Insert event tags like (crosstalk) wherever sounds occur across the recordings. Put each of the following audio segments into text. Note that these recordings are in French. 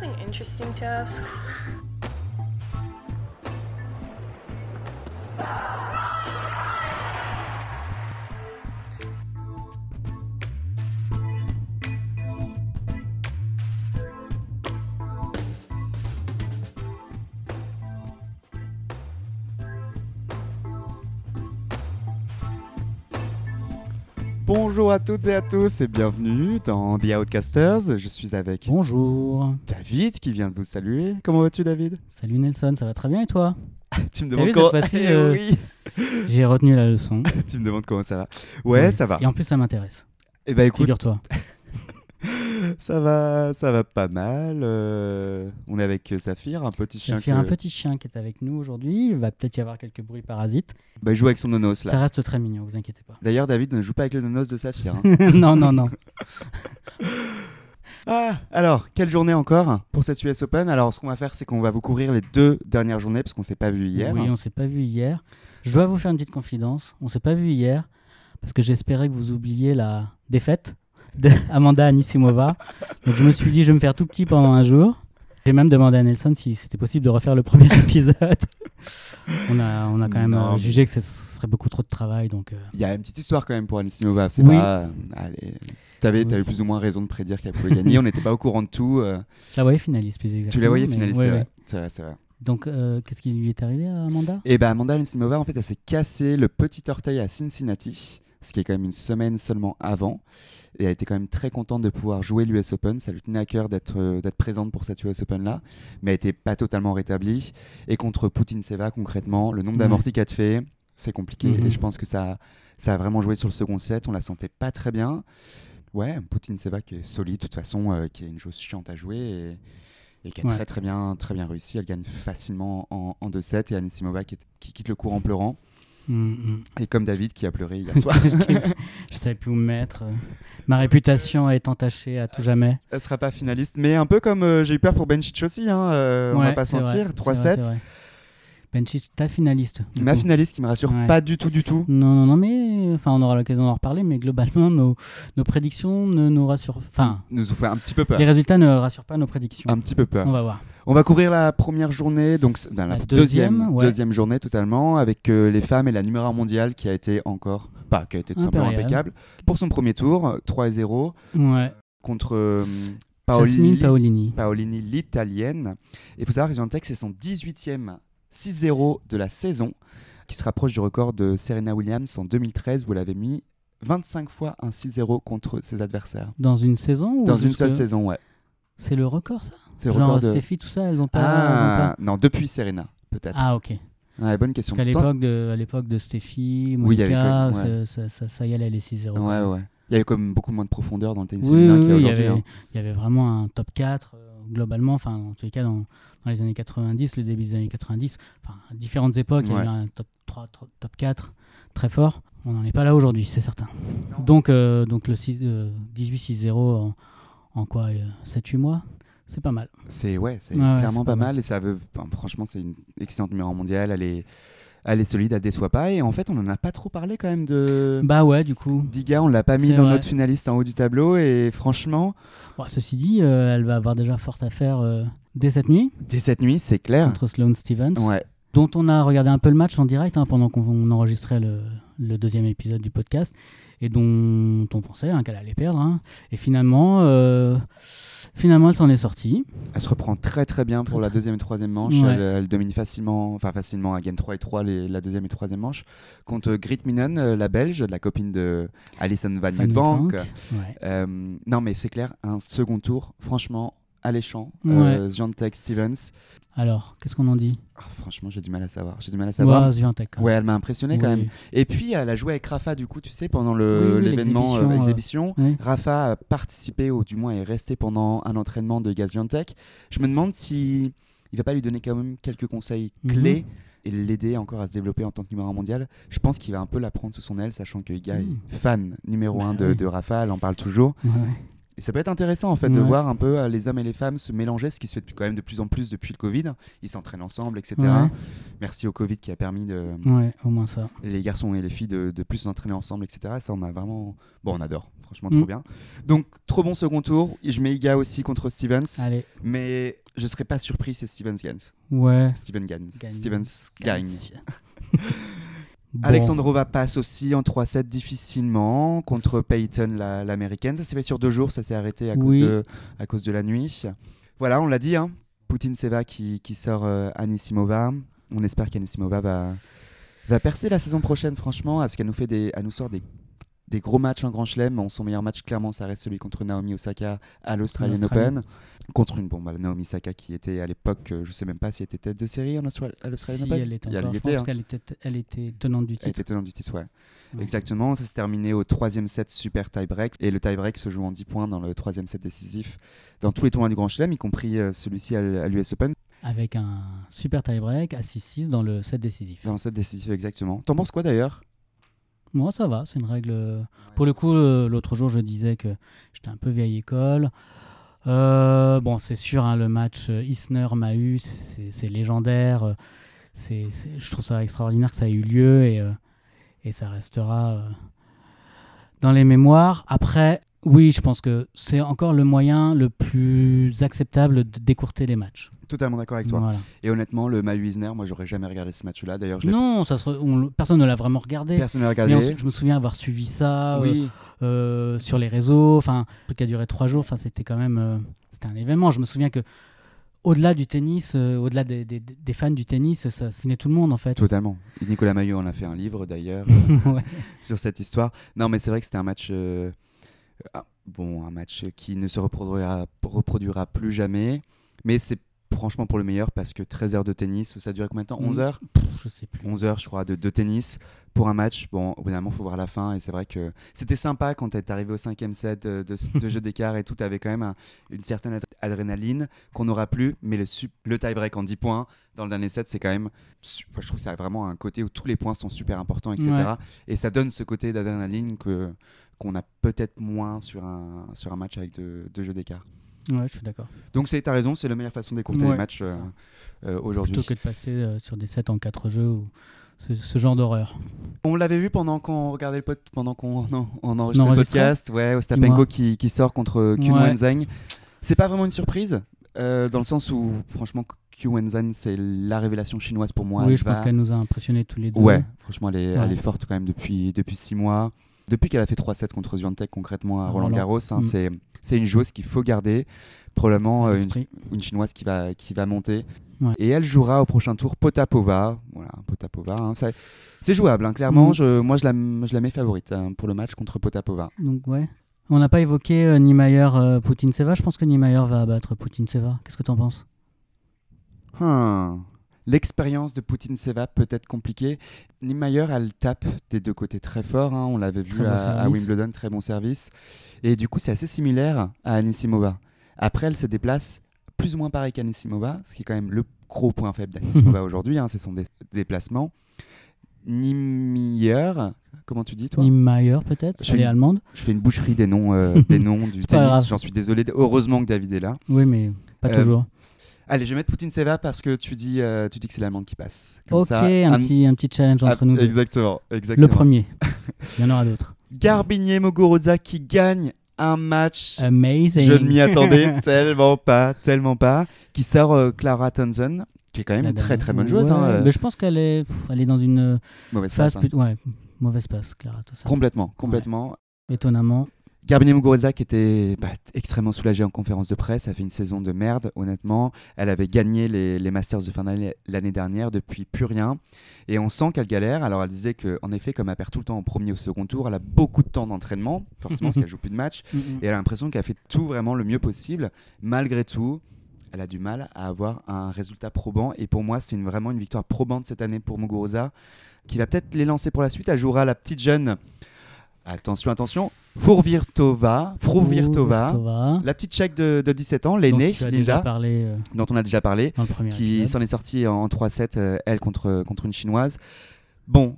something interesting to ask? Bonjour à toutes et à tous et bienvenue dans The Outcasters. Je suis avec Bonjour. David qui vient de vous saluer. Comment vas-tu David? Salut Nelson, ça va très bien et toi? Tu me demandes comment Eh je- oui. J'ai retenu la leçon. (laughs) Tu me demandes comment ça va Ouais, ça va. Et en plus, ça m'intéresse. Eh ben écoute, Figure-toi. (laughs) ça va, ça va pas mal. euh, On est avec Saphir, un petit chien. Que- un petit chien qui est avec nous aujourd'hui. Il va peut-être y avoir quelques bruits parasites. Bah, il joue avec son nonos là. Ça reste très mignon, vous inquiétez pas. D'ailleurs, David ne joue pas avec le nonos de Saphir. hein. (laughs) non, non, non. (laughs) ah, alors, quelle journée encore pour cette US Open? Alors, ce qu'on va faire, c'est qu'on va vous couvrir les deux dernières journées parce qu'on s'est pas vu hier. Oui, on s'est pas vu hier. Je dois vous faire une petite confidence. On s'est pas vu hier parce que j'espérais que vous oubliez la défaite de Amanda Anisimova. Donc je me suis dit, je vais me faire tout petit pendant un jour. J'ai même demandé à Nelson si c'était possible de refaire le premier (laughs) épisode. on, a, on a quand même Non, euh, jugé que ce serait beaucoup trop de travail. Donc, euh, Il y a une petite histoire quand même pour Anisimova. C'est Oui. pas. euh, allez, Oui. avais plus ou moins raison de prédire qu'elle pouvait gagner. On n'était pas au courant de tout. euh, je la voyais finaliste, plus exactement. tu la voyais finaliste, ouais, c'est ouais. vrai. C'est vrai. Donc, euh, qu'est-ce qui lui est arrivé à Amanda? Et ben Amanda Anisimova, en fait, elle s'est cassé le petit orteil à Cincinnati, ce qui est quand même une semaine seulement avant. Et elle était quand même très contente de pouvoir jouer l'US Open. Ça lui tenait à cœur d'être euh, d'être présente pour cette US Open là, mais elle n'était pas totalement rétablie. Et contre Poutine Seva, concrètement, le nombre d'amortis qu'elle te fait, c'est compliqué. Mhm. Et je pense que ça, ça a vraiment joué sur le second set. On la sentait pas très bien. Ouais, Poutine Seva qui est solide, de toute façon, euh, qui est une chose chiante à jouer. Et, et qui a Ouais. très très bien, très bien réussi. Elle gagne facilement en, en 2-7 et Anisimova qui, est- qui quitte le cours en pleurant. Hum, hum. Et comme David qui a pleuré hier (laughs) soir. Je savais plus où me mettre. Ma réputation est entachée à tout jamais. Elle sera pas finaliste, mais un peu comme euh, j'ai eu peur pour Benchich aussi, hein, euh, on va pas se c'est vrai, mentir. c'est vrai, c'est 3-7. vrai. Benchich, ta finaliste. Ma coup. finaliste qui me rassure Ouais. pas du tout, du tout. Non, non, non, mais enfin, on aura l'occasion d'en reparler, mais globalement, (laughs) nos, nos prédictions ne nous rassurent. Enfin, Nous fait un petit peu peur. les résultats ne rassurent pas nos prédictions. Un petit peu peur. On va voir. On va couvrir la première journée, donc la, La deuxième, deuxième, ouais. deuxième journée totalement, avec euh, les femmes et la numéro 1 mondiale qui a été encore, pas qui a été tout simplement impeccable. Pour son premier tour, euh, 3-0 Ouais. contre euh, Jasmine Paoli- Paolini. Paolini, l'italienne. Il faut savoir que Zviantec, c'est son 18e 6-0 de la saison, qui se rapproche du record de Serena Williams en 2013, où elle avait mis 25 fois un 6-0 contre ses adversaires. Dans une saison ou Dans une seule saison, ouais. C'est le record, ça C'est le Genre record de... Steffi, tout ça, elles ont pas. elles ont Ah, pas- non, depuis Serena, peut-être. Ah, ok. Ouais, bonne question. Parce qu'à l'époque de, à l'époque de Steffi, Oui, Monica, quand même, ça, ça, ça- y allait les 6-0. quand Ouais, ouais. Il y avait comme beaucoup moins de profondeur dans le tennis Oui, oui, oui, il y avait, hein. il y avait vraiment un top 4 euh, globalement, enfin en tous les cas dans, dans les années 90, le début des années 90, enfin à différentes époques, il y Ouais. avait un top 3, tro- top 4 très fort. On n'en est pas là aujourd'hui, c'est certain. Donc, euh, donc le 6, euh, 18-6-0 en, quoi 7-8 mois C'est pas mal. C'est ouais, c'est Ouais, ouais, clairement pas pas mal et ça veut. enfin, franchement, c'est une excellente numéro mondiale. Elle est, elle est solide, elle déçoit pas. Et en fait, on en a pas trop parlé quand même de. Bah ouais, du coup. Diga, on l'a pas mis dans vrai. notre finaliste en haut du tableau et franchement, Bon, ceci dit, euh, elle va avoir déjà fort à faire euh, dès cette nuit dès cette nuit, c'est clair. contre Sloane Stevens. Ouais. dont on a regardé un peu le match en direct hein, pendant qu'on enregistrait le, le deuxième épisode du podcast et dont on pensait hein, qu'elle allait perdre. hein. Et finalement, euh, finalement, elle s'en est sortie. Elle se reprend très très bien pour Très, la deuxième et troisième manche. Ouais. Elle, elle domine facilement, enfin facilement, elle gagne 3 et 3 les- la deuxième et troisième manche. Contre Grit Minen, euh, la belge, la copine de Alison Van Van. Ouais. Euh, non mais c'est clair, un second tour, franchement, alléchant. Ouais. Euh, Stevens. Alors, qu'est-ce qu'on en dit? Ah, franchement, j'ai du mal à savoir. J'ai du mal à savoir. Ouais, hein. Elle m'a impressionné quand Oui. même. Et puis, elle a joué avec Rafa, du coup, tu sais, pendant Oui, oui, l'événement euh, l'exhibition, exhibition. Oui. Rafa a participé, ou du moins est resté pendant un entraînement de Gaziantep. Je me demande si il va pas lui donner quand même quelques conseils Mhm. clés et l'aider encore à se développer en tant que numéro un mondial. Je pense qu'il va un peu la prendre sous son aile, sachant que Mhm. est fan numéro Bah un de, oui. de Rafa, elle en parle toujours. Ouais. Et ça peut être intéressant en fait de voir un peu euh, les hommes et les femmes se mélanger, ce qui se fait quand même de plus en plus depuis le Covid. Ils s'entraînent ensemble, etc. Ouais. Merci au Covid qui a permis de, Ouais, au moins ça. les garçons et les filles de, de plus s'entraîner ensemble, etc. Ça, on a vraiment. Bon, on adore. Franchement, trop Mm. bien. Donc, trop bon second tour. Je mets Iga aussi contre Stevens. Allez, Mais je serais pas surpris si Stevens gagne. ouais. Steven gagne. Gagne. Stevens gagne. Bon. Alexandrova passe aussi en 3-7 difficilement contre Peyton, la- l'américaine. ça s'est fait sur deux jours, ça s'est arrêté à cause, de, à cause de la nuit. Voilà, on l'a dit, hein. Poutine Seva qui, qui sort euh, Anisimova. On espère qu'Anisimova va, va percer la saison prochaine, franchement, parce qu'elle nous, fait des, elle nous sort des, des gros matchs en Grand Chelem. Bon, son meilleur match, clairement, ça reste celui contre Naomi Osaka à l'Australian. Open. Contre une bombe, Naomi Osaka qui était à l'époque, euh, je sais même pas si elle était tête de série en Austra- à l'Australian Si, Open. elle était Et elle Je était, pense hein. était, elle était tenante du Elle titre. était tenante du titre, ouais. Ouais. Exactement, ça s'est terminé au troisième set super tie-break. Et le tie-break se joue en 10 points dans le troisième set décisif dans tous les tournois du Grand Chelem, y compris euh, celui-ci à l'US Open. Avec un super tie-break à 6-6 dans le set décisif. Dans le set décisif, exactement. T'en penses quoi d'ailleurs? Moi, ça va, c'est une règle. euh, Pour le coup, l'autre jour, je disais que j'étais un peu vieille école. Euh, bon, c'est sûr, hein, le match euh, Isner-Mahut, c'est légendaire. je trouve ça extraordinaire que ça ait eu lieu et, et ça restera dans les mémoires. Après, oui, je pense que c'est encore le moyen le plus acceptable de décourter les matchs. Totalement d'accord avec toi. Voilà. Et honnêtement, le Mahu Isner, moi j'aurais jamais regardé ce match-là. D'ailleurs, je Non, ça se on- personne ne l'a vraiment regardé. personne n'a Mais regardé. on- je me souviens avoir suivi ça. euh, Oui, euh, sur les réseaux, enfin, un truc qui a duré trois jours, enfin, c'était quand même, euh, c'était un événement. Je me souviens que au-delà du tennis, euh, au-delà des, des- des fans du tennis, ça fascinait tout le monde en fait. totalement. Nicolas Mahut en a fait un livre d'ailleurs (laughs) Ouais. sur cette histoire. Non, mais c'est vrai que c'était un match. euh, ah, bon, un match qui ne se reproduira, reproduira plus jamais. Mais c'est franchement pour le meilleur parce que 13 heures de tennis, ça duré combien de temps Mm. 11 heures? Pff, je sais plus. 11 heures, je crois, de, de tennis pour un match. Bon, moment, il faut voir la fin. Et c'est vrai que c'était sympa quand tu es arrivé au cinquième set euh, de, de jeu d'écart et tout. Tu avais quand même un- une certaine ad- adrénaline qu'on n'aura plus. Mais le, le tie-break en 10 points dans le dernier set, c'est quand même. enfin, je trouve que ça a vraiment un côté où tous les points sont super importants, etc. Ouais. Et ça donne ce côté d'adrénaline qu'on a peut-être moins sur un, sur un match avec deux deux jeux d'écart. Ouais, je suis d'accord. Donc, c'est- t'as raison, c'est la meilleure façon d'écourter Ouais, les matchs euh, euh, aujourd'hui. Plutôt que de passer euh, sur des sets en quatre jeux ou ce, ce genre d'horreur. On l'avait vu pendant qu'on regardait le pod, pendant qu'on non, on enregistrait le podcast, ouais, Ostapenko qui, qui sort contre Kyun Ouais. C'est pas vraiment une surprise, dans le sens où franchement Kyun Wenzheng c'est la révélation chinoise pour moi. oui, je pense qu'elle nous a impressionnés tous les deux. Ouais, franchement elle est, Ouais. elle est forte quand même depuis depuis six mois. Depuis qu'elle a fait 3-7 contre Zviantec concrètement à À Roland. Garros, hein, Mm. c'est une joueuse qu'il faut garder, probablement euh, une, chinoise qui va, qui va monter. Ouais. Et elle jouera au prochain tour Potapova. Voilà, Potapova. hein, c'est jouable, hein, clairement. Je, moi, je la, je la mets favorite pour le match contre Potapova. Donc ouais. On n'a pas évoqué euh, Niemeyer euh, Poutine Seva. Je pense que Niemeyer va abattre Poutine Seva. Qu'est-ce que tu en penses? Hmm. L'expérience de Poutine Seva peut être compliquée. Niemeyer, elle tape des deux côtés très fort. hein, On l'avait vu bon à. Wimbledon, très bon service. Et du coup, c'est assez similaire à Anisimova. Après, elle se déplace plus ou moins pareil qu'Anisimova, ce qui est quand même le gros point faible d'Anisimova (laughs) aujourd'hui. hein, c'est son dé- déplacement. Niemeyer, comment tu dis toi? Niemeyer peut-être. Je Elle suis- est allemande. Je fais une boucherie des noms, euh, (laughs) des noms du tennis. J'en suis désolé. Heureusement que David est là. Oui, mais pas Euh, toujours. Allez, je vais mettre Poutine Seva parce que tu dis, euh, tu dis que c'est l'amende qui passe. Comme Ok, ça, un, un- petit, un petit challenge entre Ah, nous deux. Exactement, exactement. Le premier. (laughs) Il y en aura d'autres. Garbinier Muguruza qui gagne un match. Amazing. Je ne m'y attendais (laughs) tellement pas, tellement pas. Qui sort euh, Clara Townsend, qui est quand même une dame. très très bonne joueuse. Ouais, hein, euh, mais je pense qu'elle est, pff, elle est dans une mauvaise phase passe. hein. Ouais, mauvaise passe, Clara, tout ça. Complètement, complètement. Étonnamment. Garbinier Muguruza qui était bah, extrêmement soulagée en conférence de presse. Ça fait une saison de merde, honnêtement. Elle avait gagné les, les Masters de fin d'année l'année dernière, depuis plus rien. Et on sent qu'elle galère. Alors elle disait qu'en effet, comme elle perd tout le temps en premier ou second tour, elle a beaucoup de temps d'entraînement, forcément, (laughs) parce qu'elle joue plus de matchs. Mm, Et elle a l'impression qu'elle fait tout vraiment le mieux possible. Malgré tout, elle a du mal à avoir un résultat probant. Et pour moi, c'est une- vraiment une victoire probante cette année pour Muguruza, qui va peut-être les lancer pour la suite. Elle jouera la petite jeune. Attention, attention. Fourvirtova. Frovirtova. Tova. La petite tchèque de, de 17 ans, l'aînée, Linda, parlé euh, dont on a déjà parlé, qui s'en est sortie en 3-7, euh, elle, contre, contre une chinoise. Bon,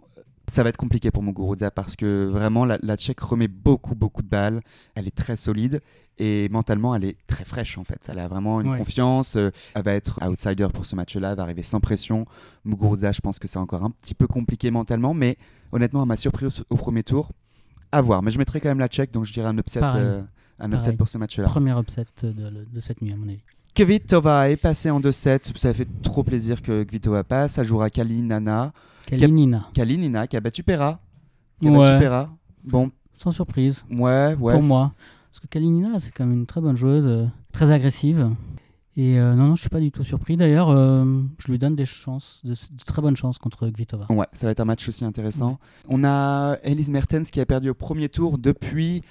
Ça va être compliqué pour Muguruza parce que vraiment la, la Tchèque remet beaucoup beaucoup de balles. Elle est très solide et mentalement elle est très fraîche en fait. Elle a vraiment une Ouais. confiance. euh, Elle va être outsider pour ce match-là, elle va arriver sans pression. Muguruza, je pense que c'est encore un petit peu compliqué mentalement, mais honnêtement elle m'a surpris au, au premier tour. À voir, mais je mettrai quand même la Tchèque, donc je dirais un upset, euh, un upset pour ce match-là. Premier upset de, de cette nuit, à mon avis. Kvitova est passé en 2-7. Ça fait trop plaisir que Kvitova passe. Elle jouera Kalinana. Kalinina, Kalinina qui a battu Pera. Qui a Ouais. battu Pera. Bon, sans surprise ouais, ouais. pour moi. Parce que Kalinina, c'est quand même une très bonne joueuse, euh, très agressive. Et euh, non, non, je suis pas du tout surpris. D'ailleurs, euh, je lui donne des chances, de, de très bonnes chances contre Kvitova. Ouais, ça va être un match aussi intéressant. On a Elise Mertens qui a perdu au premier tour depuis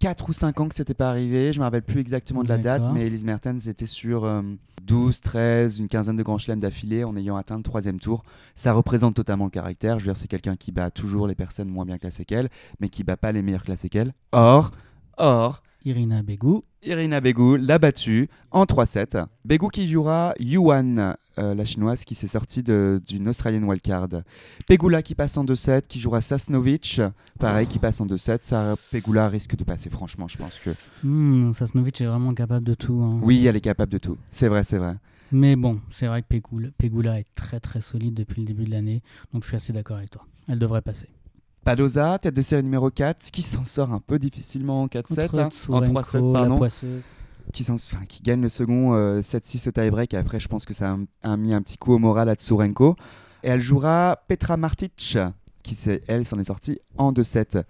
4 ou 5 ans que c'était pas arrivé. Je me rappelle plus exactement de la date, mais Elise Mertens était sur euh, 12, 13, une quinzaine de grands chelems d'affilée en ayant atteint le troisième tour. Ça représente totalement le caractère. Je veux dire, c'est quelqu'un qui bat toujours les personnes moins bien classées qu'elle, mais qui bat pas les meilleures classées qu'elle. Or, or, Irina Begu, Irina Begu l'a battue en 3-7. Begu qui jouera Yuan, euh, la chinoise qui s'est sortie d'une Australian wildcard. Pegula qui passe en 2-7, qui jouera Sasnovic, pareil, qui passe en 2-7. Ça, Pegula risque de passer, franchement, je pense que. Hmm, Sasnovic est vraiment capable de tout. hein. Oui, elle est capable de tout. C'est vrai, c'est vrai. Mais bon, c'est vrai que Pegula, Pegula est très très solide depuis le début de l'année. Donc je suis assez d'accord avec toi. Elle devrait passer. Padoza, tête de série numéro 4, qui s'en sort un peu difficilement en 4-7, Contre hein, en Tsurenko, 3-7, la pardon. qui, enfin, qui gagne le second euh, 7-6 au tie-break. Après, je pense que ça a, a mis un petit coup au moral à Tsurenko. Et elle jouera Petra Martic, qui elle s'en est sortie en 2-7.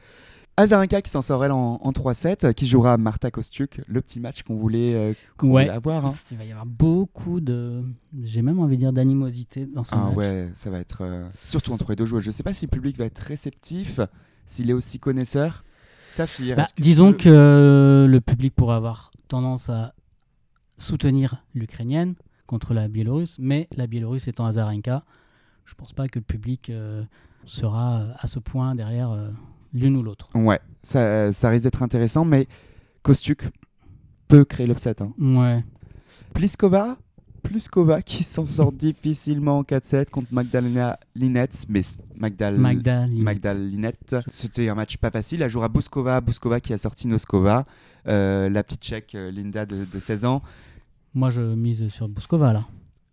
Azarenka qui s'en sort elle en, en 3-7, qui jouera Marta Kostiuk, le petit match qu'on voulait, euh, qu'on Ouais. voulait avoir. hein. Il va y avoir beaucoup de. J'ai même envie de dire d'animosité dans ce Ah match. ouais, ça va être. euh, surtout entre les deux joueurs. Je sais pas si le public va être réceptif, s'il est aussi connaisseur. Saphir, Bah, que disons que le public pourrait avoir tendance à soutenir l'Ukrainienne contre la Biélorusse, mais la Biélorusse étant Azarenka, je pense pas que le public euh, sera euh, à ce point derrière euh, l'une ou l'autre. Ouais, ça, ça risque d'être intéressant, mais Kostiuk peut créer l'upset. hein. Ouais. Pliskova, Pliskova qui s'en sort (laughs) difficilement en 4-7 contre Magdalena Linette, mais Magdal Magda, Linette. C'était un match pas facile. Elle jouera Bouskova, Bouskova qui a sorti Noskova, euh, la petite tchèque euh, Linda de, de 16 ans. Moi, je mise sur Bouskova là.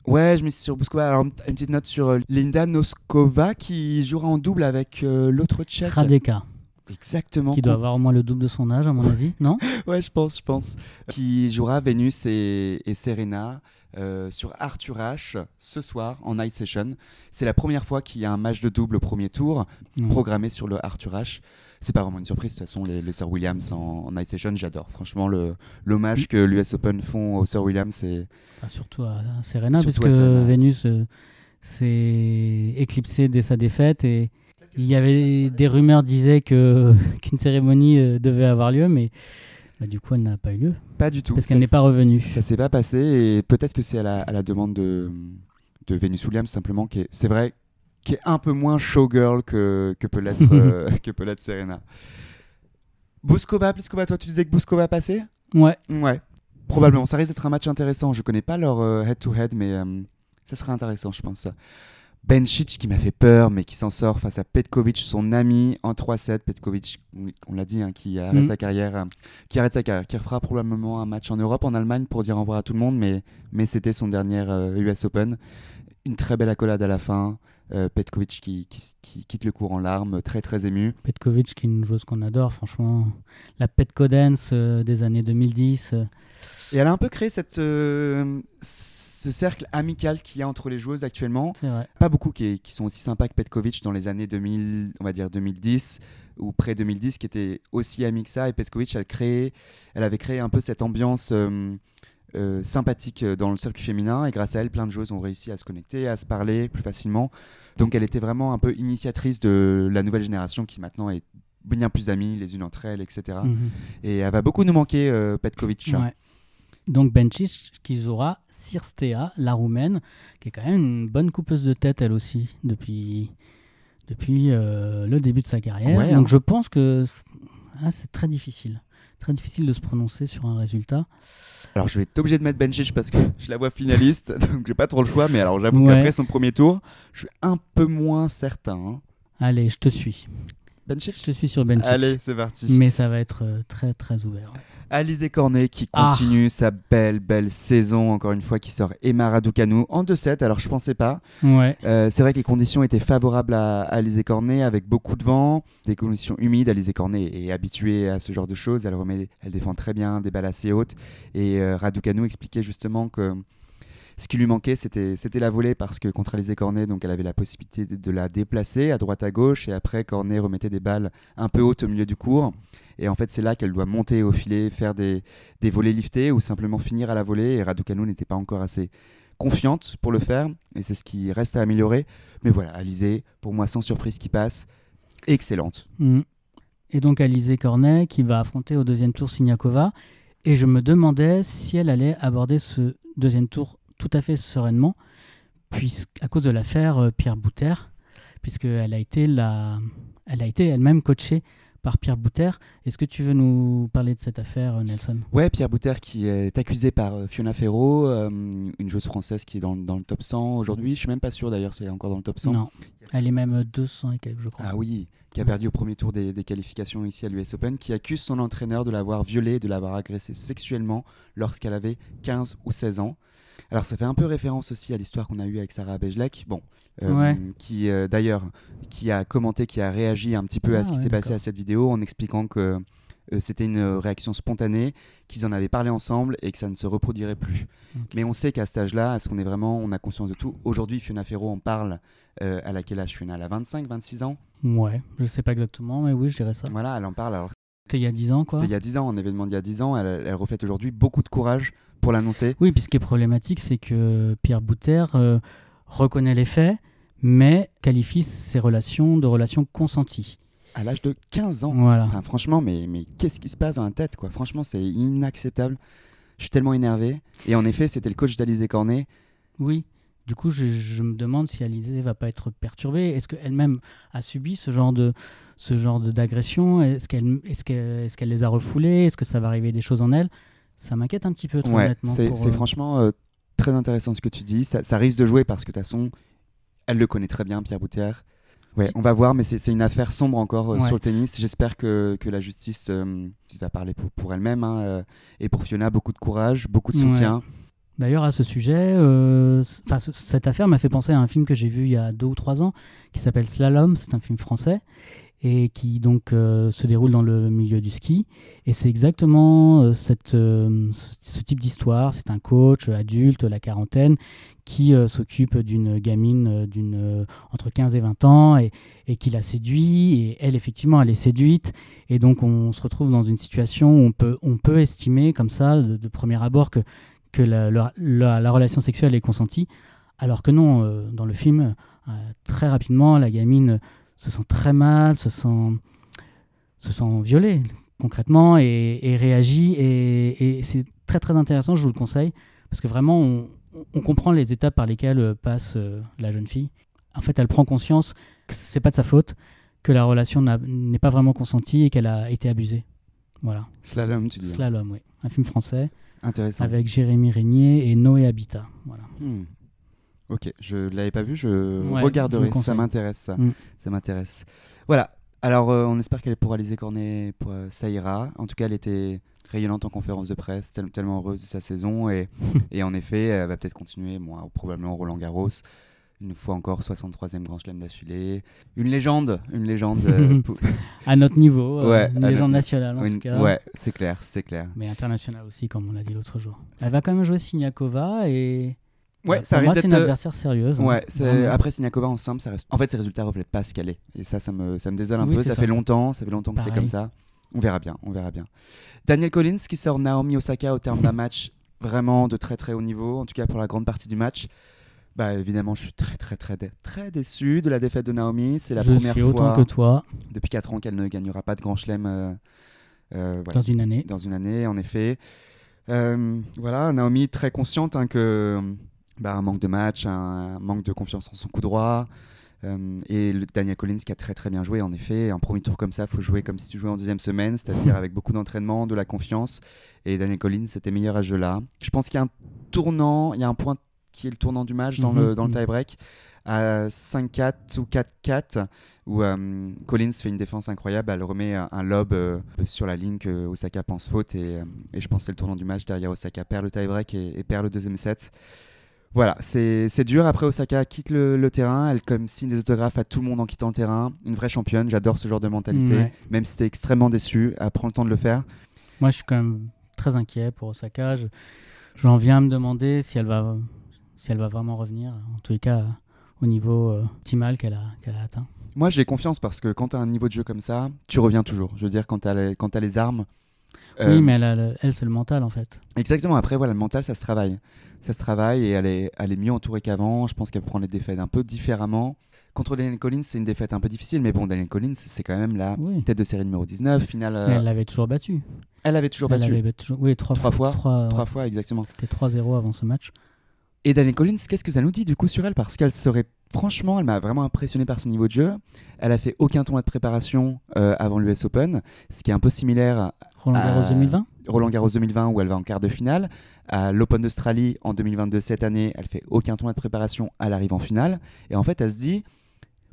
Ouais, je suis sur Bouskova. Alors, une petite note sur euh, Linda Noskova qui jouera en double avec euh, l'autre tchèque. Radeka, Exactement. qui doit avoir au moins le double de son âge, à mon avis, non (laughs) Ouais, je pense, je pense. Qui jouera Vénus et, et Serena euh, sur Arthur H ce soir en Night Session. C'est la première fois qu'il y a un match de double au premier tour programmé sur le Arthur H. C'est pas vraiment une surprise, de toute façon, les, les Sir Williams en, en Night Session, j'adore. Franchement, l'hommage que l'US Open font aux Sir Williams, c'est. Enfin, surtout à à Serena, Surtout parce à que Serena. Vénus euh, s'est éclipsée dès sa défaite et il y avait des rumeurs disaient que (laughs) qu'une cérémonie euh, devait avoir lieu, mais bah, du coup elle n'a pas eu lieu Pas du tout. parce qu'elle n'est pas revenue. Ça s'est pas passé et peut-être que c'est à la, à la demande de, de Venus Williams simplement qui est, c'est vrai, qui est un peu moins showgirl que, que peut l'être (laughs) euh, que peut l'être Serena. Bouskova, Pliskova, toi tu disais que Bouskova passait? Ouais, Ouais. Probablement, ça risque d'être un match intéressant. Je connais pas leur euh, head-to-head, mais euh, ça sera intéressant, je pense. Bencic qui m'a fait peur, mais qui s'en sort face à Petkovic, son ami, en 3-7. Petkovic, on, on l'a dit, hein, qui arrête Mhm. sa carrière, euh, qui arrête sa carrière, qui refera probablement un match en Europe, en Allemagne, pour dire au revoir à tout le monde, mais, mais c'était son dernier euh, US Open. Une très belle accolade à la fin. Euh, Petkovic qui, qui, qui quitte le cours en larmes, très très ému. Petkovic qui est une joueuse qu'on adore, franchement. La Petko Dance euh, des années 2010. euh, Et elle a un peu créé cette, euh, ce cercle amical qu'il y a entre les joueuses actuellement. pas beaucoup qui, qui sont aussi sympas que Petkovic dans les années 2000, on va dire 2010 ou près 2010, qui étaient aussi amis que ça. Et Petkovic, elle, elle avait créé un peu cette ambiance euh, euh, sympathique dans le circuit féminin. Et grâce à elle, plein de joueuses ont réussi à se connecter, à se parler plus facilement. Donc elle était vraiment un peu initiatrice de la nouvelle génération qui maintenant est bien plus amies les unes entre elles, etc. Mhm. Et elle va beaucoup nous manquer, euh, Petkovic. Ouais. Donc Bencic qui jouera Sirstea, la roumaine, qui est quand même une bonne coupeuse de tête elle aussi depuis, depuis euh, le début de sa carrière. Ouais, Donc hein. je pense que ah, c'est très difficile. Très difficile de se prononcer sur un résultat. Alors je vais être obligé de mettre Bencic parce que je la vois finaliste, (laughs) donc j'ai pas trop le choix. Mais alors j'avoue Ouais. qu'après son premier tour, je suis un peu moins certain. hein. Allez, je te suis. Benchich Je te suis sur Benchich. Allez, c'est parti. Mais ça va être euh, très très ouvert. Alizé Cornet qui Ah. continue sa belle, belle saison, encore une fois, qui sort Emma Raducanu en 2-7. Alors, je pensais pas. Ouais. Euh, c'est vrai que les conditions étaient favorables à, Alizé Cornet avec beaucoup de vent, des conditions humides. Alizé Cornet est habituée à ce genre de choses. Elle, remet, elle défend très bien des balles assez hautes. Et euh, Raducanu expliquait justement que ce qui lui manquait, c'était c'était la volée parce que contre Alizé Cornet, donc elle avait la possibilité de, de la déplacer à droite à gauche. Et après, Cornet remettait des balles un peu hautes au milieu du cours. Et en fait, c'est là qu'elle doit monter au filet, faire des, des volées liftées ou simplement finir à la volée. Et Raducanu n'était pas encore assez confiante pour le faire. Et c'est ce qui reste à améliorer. Mais voilà, Alizé, pour moi, sans surprise qui passe, excellente. Mm. Et donc Alizé Cornet qui va affronter au deuxième tour Siniakova. Et je me demandais si elle allait aborder ce deuxième tour tout à fait sereinement, puisqu'à cause de l'affaire euh, Pierre Bouter, puisqu'elle a été la, elle a été elle-même coachée par Pierre Bouter. Est-ce que tu veux nous parler de cette affaire, euh, Nelson? Ouais, Pierre Bouter qui est accusé par euh, Fiona Ferro, euh, une joueuse française qui est dans, dans le top 100 aujourd'hui. Je suis même pas sûr d'ailleurs si elle est encore dans le top 100. Non, elle est même 200 et quelques, je crois. Ah oui, qui a perdu au premier tour des, des qualifications ici à l'US Open, qui accuse son entraîneur de l'avoir violée, de l'avoir agressée sexuellement lorsqu'elle avait 15 ou 16 ans. Alors ça fait un peu référence aussi à l'histoire qu'on a eue avec Sarah Bejlek, bon, euh, Ouais. qui euh, d'ailleurs qui a commenté, qui a réagi un petit peu à Ah ce qui ouais, s'est passé à cette vidéo en expliquant que euh, c'était une réaction spontanée, qu'ils en avaient parlé ensemble et que ça ne se reproduirait plus. Mais on sait qu'à cet âge-là, est-ce qu'on est vraiment, on a conscience de tout. Aujourd'hui, Fiona Ferro en parle. à laquelle âge Fiona? Elle a 25, 26 ans? Ouais, je sais pas exactement, mais oui, je dirais ça. Voilà, elle en parle. Alors C'était il y a 10 ans, quoi. c'était il y a 10 ans, un événement d'il y a 10 ans. Elle, elle reflète aujourd'hui beaucoup de courage pour l'annoncer. Oui, puis ce qui est problématique, c'est que Pierre Bouter euh, reconnaît les faits, mais qualifie ses relations de relations consenties. À l'âge de 15 ans. Voilà. Enfin, franchement, mais, mais qu'est-ce qui se passe dans la tête quoi? Franchement, c'est inacceptable. Je suis tellement énervé. Et en effet, c'était le coach d'Alizé Cornet. Oui. Du coup, je, je me demande si Alizé va pas être perturbée. Est-ce qu'elle-même a subi ce genre de ce genre de- d'agression? Est-ce qu'elle est-ce qu'elle les a refoulés Est-ce que ça va arriver des choses en elle? Ça m'inquiète un petit peu, Ouais, honnêtement. c'est euh, franchement euh, très intéressant ce que tu dis. Ça, ça risque de jouer parce que de toute façon, elle le connaît très bien, Pierre Boutière. Ouais, on va voir, mais c'est c'est une affaire sombre encore euh, Ouais. sur le tennis. J'espère que, que la justice va parler pour, pour elle-même. hein, et pour Fiona, beaucoup de courage, beaucoup de Ouais. soutien. D'ailleurs, à ce sujet, euh, c- cette affaire m'a fait penser à un film que j'ai vu il y a deux ou trois ans qui s'appelle Slalom. C'est un film français et qui donc euh, se déroule dans le milieu du ski. Et c'est exactement euh, cette, euh, ce, type d'histoire. C'est un coach adulte, la quarantaine, qui s'occupe d'une gamine d'une entre 15 et 20 ans et, et qui la séduit. Et elle, effectivement, elle est séduite. Et donc, on se retrouve dans une situation où on peut, on peut estimer comme ça, de, premier abord, que que la, la- la- la relation sexuelle est consentie, alors que non, dans le film, très rapidement, la gamine se sent très mal, se sent, se sent violée concrètement et, et réagit. Et, et c'est très très intéressant, je vous le conseille, parce que vraiment, on, on comprend les étapes par lesquelles euh, passe euh, la jeune fille. En fait, elle prend conscience que c'est pas de sa faute, que la relation n'est pas vraiment consentie et qu'elle a été abusée. Voilà. Slalom, tu dis. Slalom, oui. Un film français Intéressant. avec Jérémy Régnier et Noé Habitat. Voilà. Hmm. Ok, je ne l'avais pas vu, je Ouais, regarderai, ça m'intéresse, ça. Mm. ça m'intéresse. Voilà, alors euh, on espère qu'elle est pour Alizé Cornet, pour, euh, ça ira. En tout cas, elle était rayonnante en conférence de presse, tel- tellement heureuse de sa saison, et, (laughs) et en effet, elle va peut-être continuer, moi, probablement Roland Garros, une fois encore, 63e Grand Chelem d'affilée. Une légende, une légende. euh, (laughs) À notre niveau, euh, Ouais, une légende nationale en une- tout cas. Ouais, c'est clair, c'est clair. Mais internationale aussi, comme on l'a dit l'autre jour. Elle va quand même jouer Siniakova et. Ouais, bah, ça pour moi, c'est une euh, adversaire sérieuse. hein. Ouais, c'est- Vraiment. après Siniakova en simple, ça reste... en fait ses résultats reflètent pas ce qu'elle est. Et ça, ça me, ça me désole un Oui, peu. c'est Ça, ça. fait longtemps, ça fait longtemps que c'est Pareil. comme ça. On verra bien, on verra bien. Daniel Collins qui sort Naomi Osaka au terme d'un match vraiment de très très haut niveau, en tout cas pour la grande partie du match. Bah évidemment, je suis très très très dé- très déçu de la défaite de Naomi. C'est la Je première suis autant fois que toi depuis 4 ans qu'elle ne gagnera pas de Grand Chelem. euh, euh, voilà dans une année. dans une année, en effet. Euh, voilà, Naomi très consciente hein, que bah, un manque de match, un, manque de confiance en son coup droit. euh, et le Daniel Collins qui a très très bien joué, en effet. Un premier tour comme ça, faut jouer comme si tu jouais en deuxième semaine, c'est-à-dire avec beaucoup d'entraînement, de la confiance. Et Daniel Collins était meilleur à ce jeu-là. Je pense qu'il y a un tournant, il y a un point qui est le tournant du match dans Mhm, le, dans le mhm. tie-break à 5-4 ou 4-4 où euh, Collins fait une défense incroyable, elle remet un, un lob euh, sur la ligne que Osaka pense faute et, et je pense que c'est le tournant du match derrière Osaka perd le tie-break et, et perd le deuxième set. Voilà, c'est dur. Après, Osaka quitte le, le terrain. Elle comme signe des autographes à tout le monde en quittant le terrain. Une vraie championne. J'adore ce genre de mentalité. Ouais. Même si t'es extrêmement déçu, elle prend le temps de le faire. Moi, je suis quand même très inquiet pour Osaka. Je- J'en viens à me demander si elle va, si elle va vraiment revenir, en tous les cas, au niveau euh, optimal qu'elle a, qu'elle a atteint. Moi, j'ai confiance parce que quand tu as un niveau de jeu comme ça, tu reviens toujours. Je veux dire, quand tu as, les, quand t'as les armes. euh, Oui, mais elle, elle c'est le mental, en fait. Exactement. Après, voilà, le mental, ça se travaille. Ça se travaille et elle est, elle est mieux entourée qu'avant. Je pense qu'elle prend les défaites un peu différemment. Contre Daniel Collins, c'est une défaite un peu difficile, mais bon, Daniel Collins, c'est quand même la Oui. tête de série numéro 19. Finale, euh, elle l'avait toujours battu. elle avait toujours Elle battu. l'avait battu- Oui, trois, Trois fois. Trois, Trois ouais. fois, exactement. C'était 3-0 avant ce match. Et Daniel Collins, qu'est-ce que ça nous dit du coup sur elle? Parce qu'elle serait, franchement, elle m'a vraiment impressionné par son niveau de jeu. Elle a fait aucun tournoi de préparation euh, avant l'US Open, ce qui est un peu similaire Roland Garros Euh, 2020 Roland Garros 2020 où elle va en quart de finale. À l'Open d'Australie en 2022 cette année, elle fait aucun tournoi de préparation, elle arrive en finale. Et en fait, elle se dit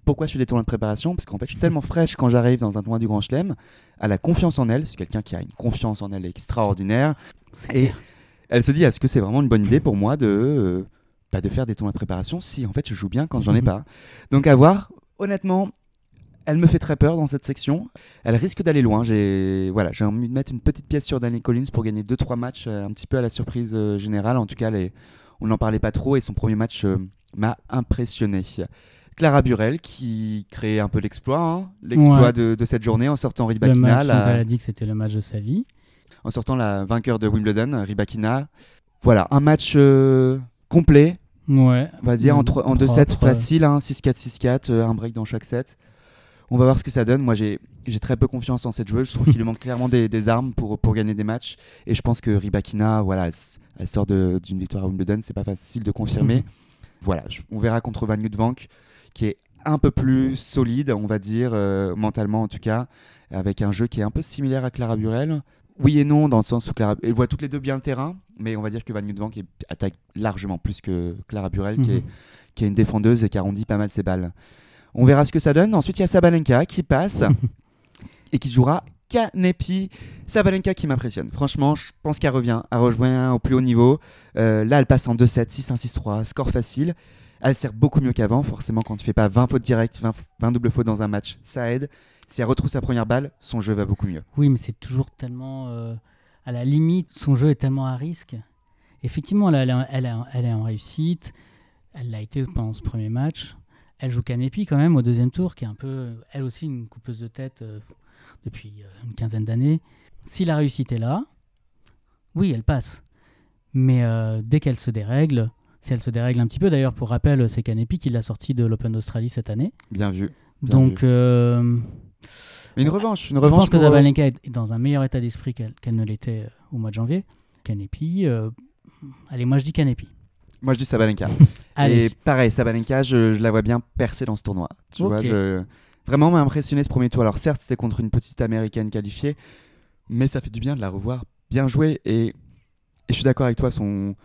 pourquoi je fais des tournois de préparation? Parce qu'en fait, je suis tellement fraîche quand j'arrive dans un tournoi du Grand Chelem. Elle a confiance en elle, c'est quelqu'un qui a une confiance en elle extraordinaire. Et clair. elle se dit est-ce que c'est vraiment une bonne idée pour moi de, euh, bah, de faire des tournois de préparation si en fait je joue bien quand j'en ai (laughs) pas? Donc à voir, honnêtement, elle me fait très peur dans cette section. Elle risque d'aller loin. J'ai voilà, j'ai envie de mettre une petite pièce sur Danny Collins pour gagner 2-3 matchs, euh, un petit peu à la surprise euh, générale. En tout cas, les- on n'en parlait pas trop et son premier match euh, m'a impressionné. Clara Burel qui crée un peu l'exploit, hein, l'exploit Ouais. de, de cette journée en sortant la- dont elle a dit que c'était le match de sa vie. en sortant la vainqueur de Wimbledon, Rybakina. Voilà, un match euh, complet, Ouais. on va dire, en, trois- en deux propre, sets faciles, hein, 6-4, 6-4, euh, un break dans chaque set. On va voir ce que ça donne. Moi, j'ai très peu confiance en cette joueuse. Je trouve qu'il lui manque clairement des, des armes pour, pour gagner des matchs. Et je pense que Rybakina, voilà, elle, sort d'une victoire à Wimbledon. C'est pas facile de confirmer. (laughs) voilà, je- on verra contre Van Vank, qui est un peu plus solide, on va dire, euh, mentalement en tout cas, avec un jeu qui est un peu similaire à Clara Burel. Oui et non, dans le sens où Clara, elle voit toutes les deux bien le terrain, mais on va dire que Van Vank attaque largement plus que Clara Burel, qui, est, Mhm. qui est une défendeuse et qui arrondit pas mal ses balles. On verra ce que ça donne. Ensuite, il y a Sabalenka qui passe (laughs) et qui jouera Kanepi. Sabalenka qui m'impressionne. Franchement, je pense qu'elle revient, elle rejoint au plus haut niveau. Euh, là, elle passe en 2-7, 6-1, 6-3, score facile. Elle sert beaucoup mieux qu'avant. Forcément, quand tu fais pas 20 fautes directes, 20, 20 doubles fautes dans un match, ça aide. Si elle retrouve sa première balle, son jeu va beaucoup mieux. Oui, mais c'est toujours tellement euh, à la limite. Son jeu est tellement à risque. Effectivement, là, elle, est en- elle est en- elle est en réussite. Elle l'a été pendant ce premier match. Elle joue Canepi quand même au deuxième tour, qui est un peu, elle aussi, une coupeuse de tête euh, depuis euh, une quinzaine d'années. Si la réussite est là, oui, elle passe. Mais euh, dès qu'elle se dérègle, si elle se dérègle un petit peu, d'ailleurs, pour rappel, c'est Canepi qui l'a sortie de l'Open d'Australie cette année. Bien vu. Bien Donc, euh, Mais une revanche, une je revanche pense que Zabalenka est dans un meilleur état d'esprit qu'elle ne l'était au mois de janvier. Kanepi, euh, allez, moi je dis Kanepi. Moi, je dis Sabalenka. (laughs) Allez, Et pareil, Sabalenka, je, je la vois bien percer dans ce tournoi. Tu vois, Ok. je... Vraiment m'a impressionné ce premier tour. Alors certes, c'était contre une petite américaine qualifiée, mais ça fait du bien de la revoir bien jouer. Et, et je suis d'accord avec toi, son,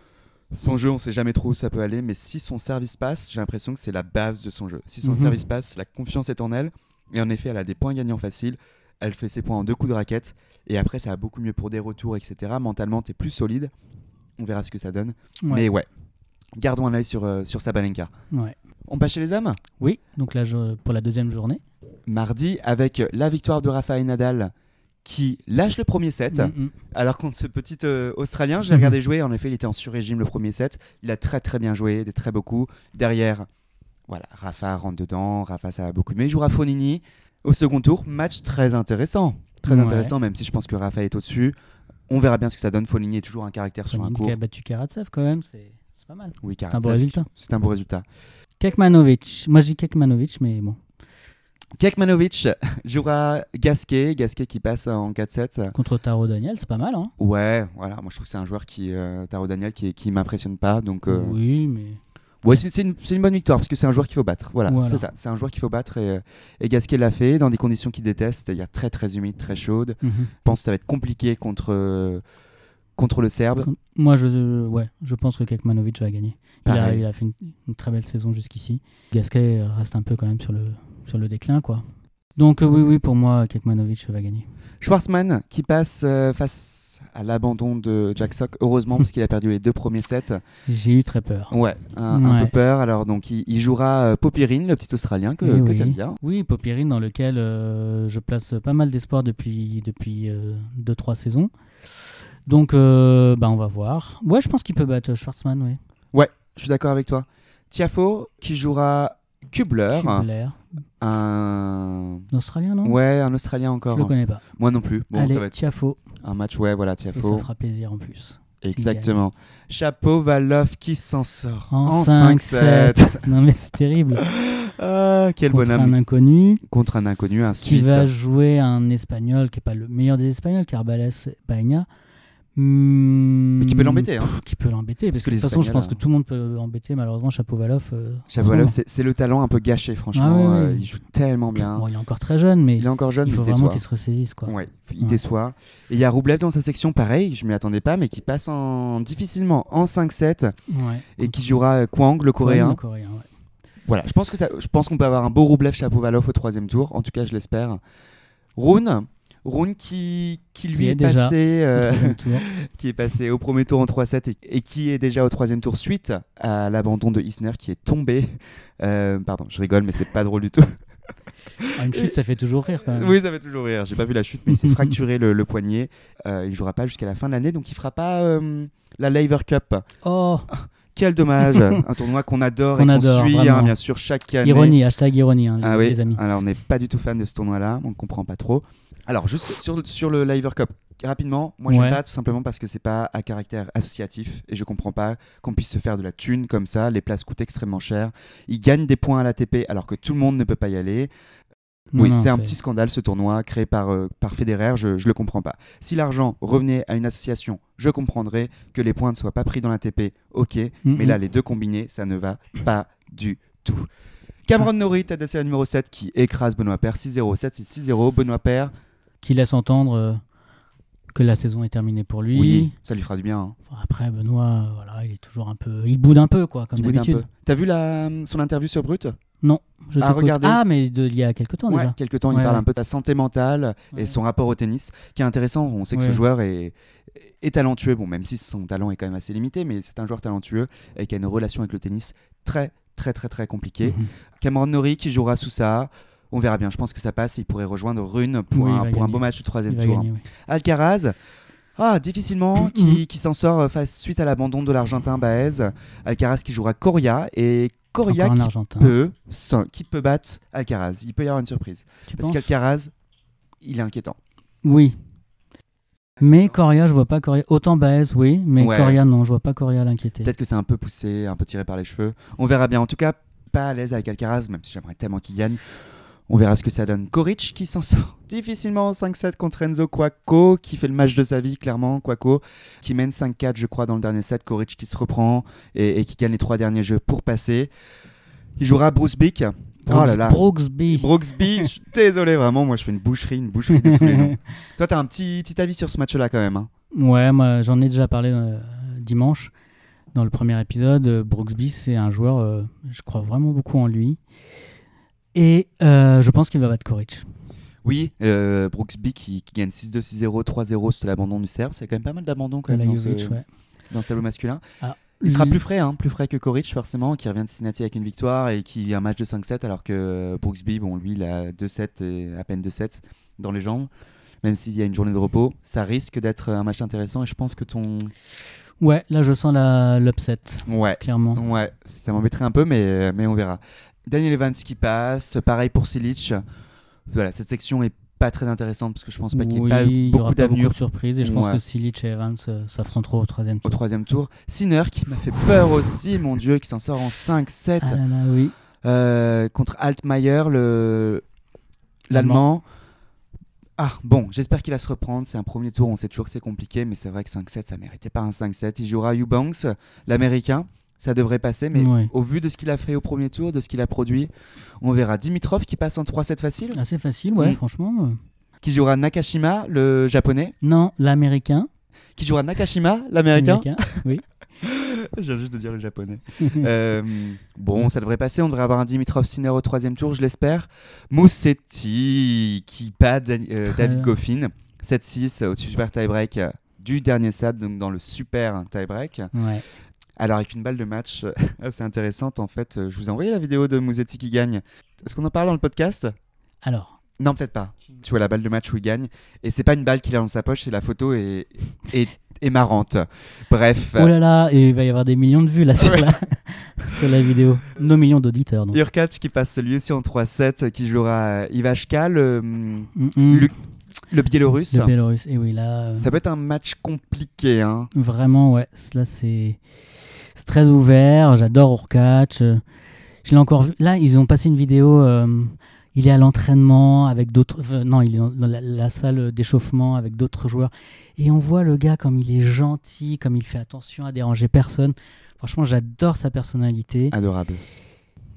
son jeu, on sait jamais trop où ça peut aller, mais si son service passe, j'ai l'impression que c'est la base de son jeu. Si son Mhm. service passe, la confiance est en elle. Et en effet, elle a des points gagnants faciles. Elle fait ses points en deux coups de raquette. Et après, ça va beaucoup mieux pour des retours, etc. Mentalement, tu es plus solide. On verra ce que ça donne. ouais, Mais ouais, gardons un œil sur, euh, sur Sabalenka. ouais. On passe chez les hommes? Oui, donc là, je- pour la deuxième journée. mardi avec la victoire de Rafael Nadal qui lâche le premier set. Mm, mm. Alors contre ce petit euh, Australien, je l'ai Mhm. regardé (laughs) jouer, en effet il était en sur-régime le premier set. Il a très très bien joué, des très beaux coups. Derrière, voilà, Rafa rentre dedans, Rafa ça a beaucoup aimé. Il jouera Fonini au second tour. Match très intéressant. Très Ouais. intéressant, même si je pense que Rafa est au-dessus. On verra bien ce que ça donne. Fonini est toujours un caractère sur un court. qui a battu Karatsev quand même, c'est c'est pas mal. Oui, C'est un beau résultat. C'est un beau résultat. Kekmanovic, moi je dis Kekmanovic, mais bon, Kekmanovic (laughs) jouera Gasquet, Gasquet qui passe en 4-7. contre Taro Daniel, c'est pas mal. Hein Ouais, voilà, moi je trouve que c'est un joueur qui, euh, Taro Daniel, qui, qui m'impressionne pas. Donc, euh, Oui, mais ouais, c'est c'est une, c'est une bonne victoire parce que c'est un joueur qu'il faut battre. Voilà, Voilà. c'est ça, c'est un joueur qu'il faut battre et, et Gasquet l'a fait dans des conditions qu'il déteste, c'est-à-dire très très humide, très chaude. Mhm. Je pense que ça va être compliqué contre, euh, contre le Serbe. Moi, je, ouais, je pense que Kekmanovic va gagner. Il a, Pareil. il a fait une, une très belle saison jusqu'ici. Gasquet reste un peu quand même sur le, sur le déclin, quoi. Donc euh, oui, oui, pour moi, Kekmanovic va gagner. Schwarzman qui passe euh, face à l'abandon de Jack Sock, heureusement (laughs) parce qu'il a perdu les deux premiers sets. J'ai eu très peur. Ouais, un, peu peur. Alors donc il, il jouera euh, Popirine, le petit Australien que, Eh que oui. t'aimes bien. Oui, Popirine, dans lequel euh, je place pas mal d'espoir depuis 2-3 depuis, deux, trois saisons. Donc, euh, bah, on va voir. Ouais, je pense qu'il peut battre Schwartzmann, oui. Je suis d'accord avec toi. Tiafo qui jouera Kubler, Kubler. un Australien, non? Ouais, un Australien Je encore. le connais pas. Moi non plus. Bon, Allez, ça va être Tiafo. un match ouais, voilà, Et ça Tiafo. fera plaisir en plus. Exactement. Chapeau Valov qui s'en sort En, 5-7. 5-7. (laughs) non, mais c'est terrible. (laughs) Ah, quel Contre bonhomme. un inconnu Contre un inconnu, un qui Suisse. va jouer un espagnol qui est pas le meilleur des espagnols, Carbales Baena. Hmm, Mais qui peut l'embêter, hein. Qui peut l'embêter. Parce, que que de toute façon, je pense que tout le monde peut embêter. Malheureusement, Chapeau Valov. euh, en Chapeau ce Valov, moment. c'est le talent un peu gâché, franchement. Ah Euh, il joue tellement bien. Bon, il est encore très jeune, mais Il est encore jeune, il faut il vraiment qu'il se ressaisisse. Quoi. Ouais, il Ouais. déçoit. Et il y a Roublev dans sa section, pareil, je m'y attendais pas, mais qui passe en difficilement en 5-7 Ouais. et qui jouera euh, Kwang, le coréen. Le coréen. Voilà, je pense qu'on peut avoir un beau Roublev Chapovalov au troisième tour. En tout cas, je l'espère. Rune, Rune qui, qui lui Qui est, passé, Au euh, (laughs) qui est passé au premier tour en 3-7 et, et qui est déjà au troisième tour suite à l'abandon de Isner qui est tombé. Euh, pardon, je rigole, mais c'est pas drôle du tout. Ah, une chute, ça fait toujours rire quand même. Oui, ça fait toujours rire. J'ai pas vu la chute, mais il s'est fracturé le, le poignet. Euh, il jouera pas jusqu'à la fin de l'année, donc il fera pas euh, la Laver Cup. Oh, (laughs) Quel dommage Un tournoi qu'on adore et qu'on suit, hein, bien sûr, chaque année. ironie, hashtag ironie, hein, Ah les, oui, les amis. alors on n'est pas du tout fan de ce tournoi-là, on ne comprend pas trop. Alors, juste sur, sur le Laver Cup, rapidement, moi j'aime Ouais. pas tout simplement parce que c'est pas à caractère associatif et je comprends pas qu'on puisse se faire de la thune comme ça. Les places coûtent extrêmement cher. Ils gagnent des points à l'ATP alors que tout le monde ne peut pas y aller. Non, oui, c'est un petit scandale ce tournoi créé par, euh, par Federer, je, je le comprends pas. Si l'argent revenait à une association, je comprendrais que les points ne soient pas pris dans l'ATP, ok, mais là les deux combinés, ça ne va pas du tout. Cameron Norrie, tête de série numéro 7, qui écrase Benoît Paire 6-0, 7-6-0. Benoît Paire, Qui laisse entendre euh, que la saison est terminée pour lui. oui, ça lui fera du bien. hein. Après, Benoît, voilà, il est toujours un peu. Il boude un peu, quoi, comme d'habitude. T'as vu la, son interview sur Brut? Non, je regarder. Ah, mais de, il y a quelques temps Ouais, déjà. quelque temps, il Ouais, parle un peu de sa santé mentale et son rapport au tennis, qui est intéressant. On sait que ce joueur est, est talentueux, bon, même si son talent est quand même assez limité, mais c'est un joueur talentueux et qui a une relation avec le tennis très, très, très, très compliquée. Mhm. Cameron Norrie qui jouera sous ça. On verra bien. Je pense que ça passe. et Il pourrait rejoindre Rune pour, Oui, un, pour beau match du troisième tour. gagner, oui. Alcaraz. Ah, difficilement, (clears throat) qui, qui s'en sort euh, face, suite à l'abandon de l'Argentin Baez. Alcaraz qui jouera Coria et Coria qui Argentin. peut, qui peut battre Alcaraz. Il peut y avoir une surprise. Tu Parce qu'Alcaraz, il est inquiétant. Oui. Mais Coria, je vois pas Coria. Autant Baez, oui, mais Ouais. Coria, non, je vois pas Coria l'inquiéter. Peut-être que c'est un peu poussé, un peu tiré par les cheveux. On verra bien. En tout cas, pas à l'aise avec Alcaraz, même si j'aimerais tellement qu'il gagne. On verra ce que ça donne. Koric qui s'en sort (laughs) difficilement en 5-7 contre Enzo Quaco, qui fait le match de sa vie, clairement. Quaco qui mène 5-4, je crois, dans le dernier set. Koric qui se reprend et, et qui gagne les trois derniers jeux pour passer. Il jouera Bruce Bick. Brooks, oh là là. Brooksby. Brooksby, (laughs) désolé, vraiment. Moi, je fais une boucherie, une boucherie de tous les noms. (laughs) Toi, t'as un petit, petit avis sur ce match-là, quand même. hein? Ouais, moi j'en ai déjà parlé euh, dimanche dans le premier épisode. Euh, Brooksby, c'est un joueur, euh, je crois vraiment beaucoup en lui. Et euh, je pense qu'il va battre Koric. Oui, euh, Brooksby qui, qui gagne 6-2, 6-0, 3-0 sur l'abandon du Serbe. C'est quand même pas mal d'abandon quand même dans ce, Lajovic, ouais. dans ce tableau masculin. Ah, Il sera plus frais, hein, plus frais que Koric forcément, qui revient de Cincinnati avec une victoire et qui a un match de 5-7 alors que Brooksby, bon, lui, il a 2-7 et à peine 2-7 dans les jambes. Même s'il y a une journée de repos, ça risque d'être un match intéressant et je pense que ton... Ouais, là je sens l'upset, Ouais, clairement. ouais, ça m'embêterait un peu, mais, mais on verra. Daniel Evans qui passe, pareil pour Silic. Voilà, cette section est pas très intéressante parce que je pense pas qu'il y ait Oui, pas y beaucoup d'avenir de surprises et je pense Ouais. que Silic et Evans euh, s'affronteront au troisième au tour. troisième tour. Sinner qui m'a fait peur aussi, mon dieu, qui s'en sort en 5-7 Ah oui. euh, contre Altmaier, le l'allemand. Ah bon, j'espère qu'il va se reprendre. C'est un premier tour, on sait toujours que c'est compliqué, mais c'est vrai que 5-7, ça méritait pas un 5-7. Il jouera Eubanks, l'américain. Ça devrait passer, mais Ouais. au vu de ce qu'il a fait au premier tour, de ce qu'il a produit, on verra Dimitrov qui passe en 3-7 facile, Assez facile, ouais, Mm. franchement. qui jouera Nakashima, le japonais? Non, l'américain. qui jouera Nakashima, l'américain? Américain, Oui. (laughs) Je viens juste de dire le japonais. (laughs) Euh, bon, ça devrait passer. On devrait avoir un Dimitrov Sinner au troisième tour, je l'espère. Moussetti qui bat Dan- euh, David. Goffin. 7-6 au super tie-break du dernier set, donc dans le super tie-break. Ouais. Alors, avec une balle de match euh, (laughs) assez intéressante, en fait, euh, je vous ai envoyé la vidéo de Moussetti qui gagne. Est-ce qu'on en parle dans le podcast? Alors, Non, peut-être pas. Tu vois la balle de match où il gagne. Et c'est pas une balle qu'il a dans sa poche, et la photo est, est, est marrante. Bref. oh là là, et il va y avoir des millions de vues là sur, Ouais. la, (laughs) sur la vidéo. Nos millions d'auditeurs. donc. Urkac qui passe lui aussi en 3-7, qui jouera Ivashka, le, Mm, mm. le, le Biélorusse. Le Bélarus. Et oui, là, euh, Ça peut être un match compliqué. Hein. vraiment, ouais. Là, c'est c'est très ouvert. J'adore Urkac. Euh, Je l'ai encore vu. Là, ils ont passé une vidéo. euh, il est à l'entraînement avec d'autres. euh, non, il est dans dans la, la salle d'échauffement avec d'autres joueurs. Et on voit le gars comme il est gentil, comme il fait attention à déranger personne. Franchement, j'adore sa personnalité. Adorable.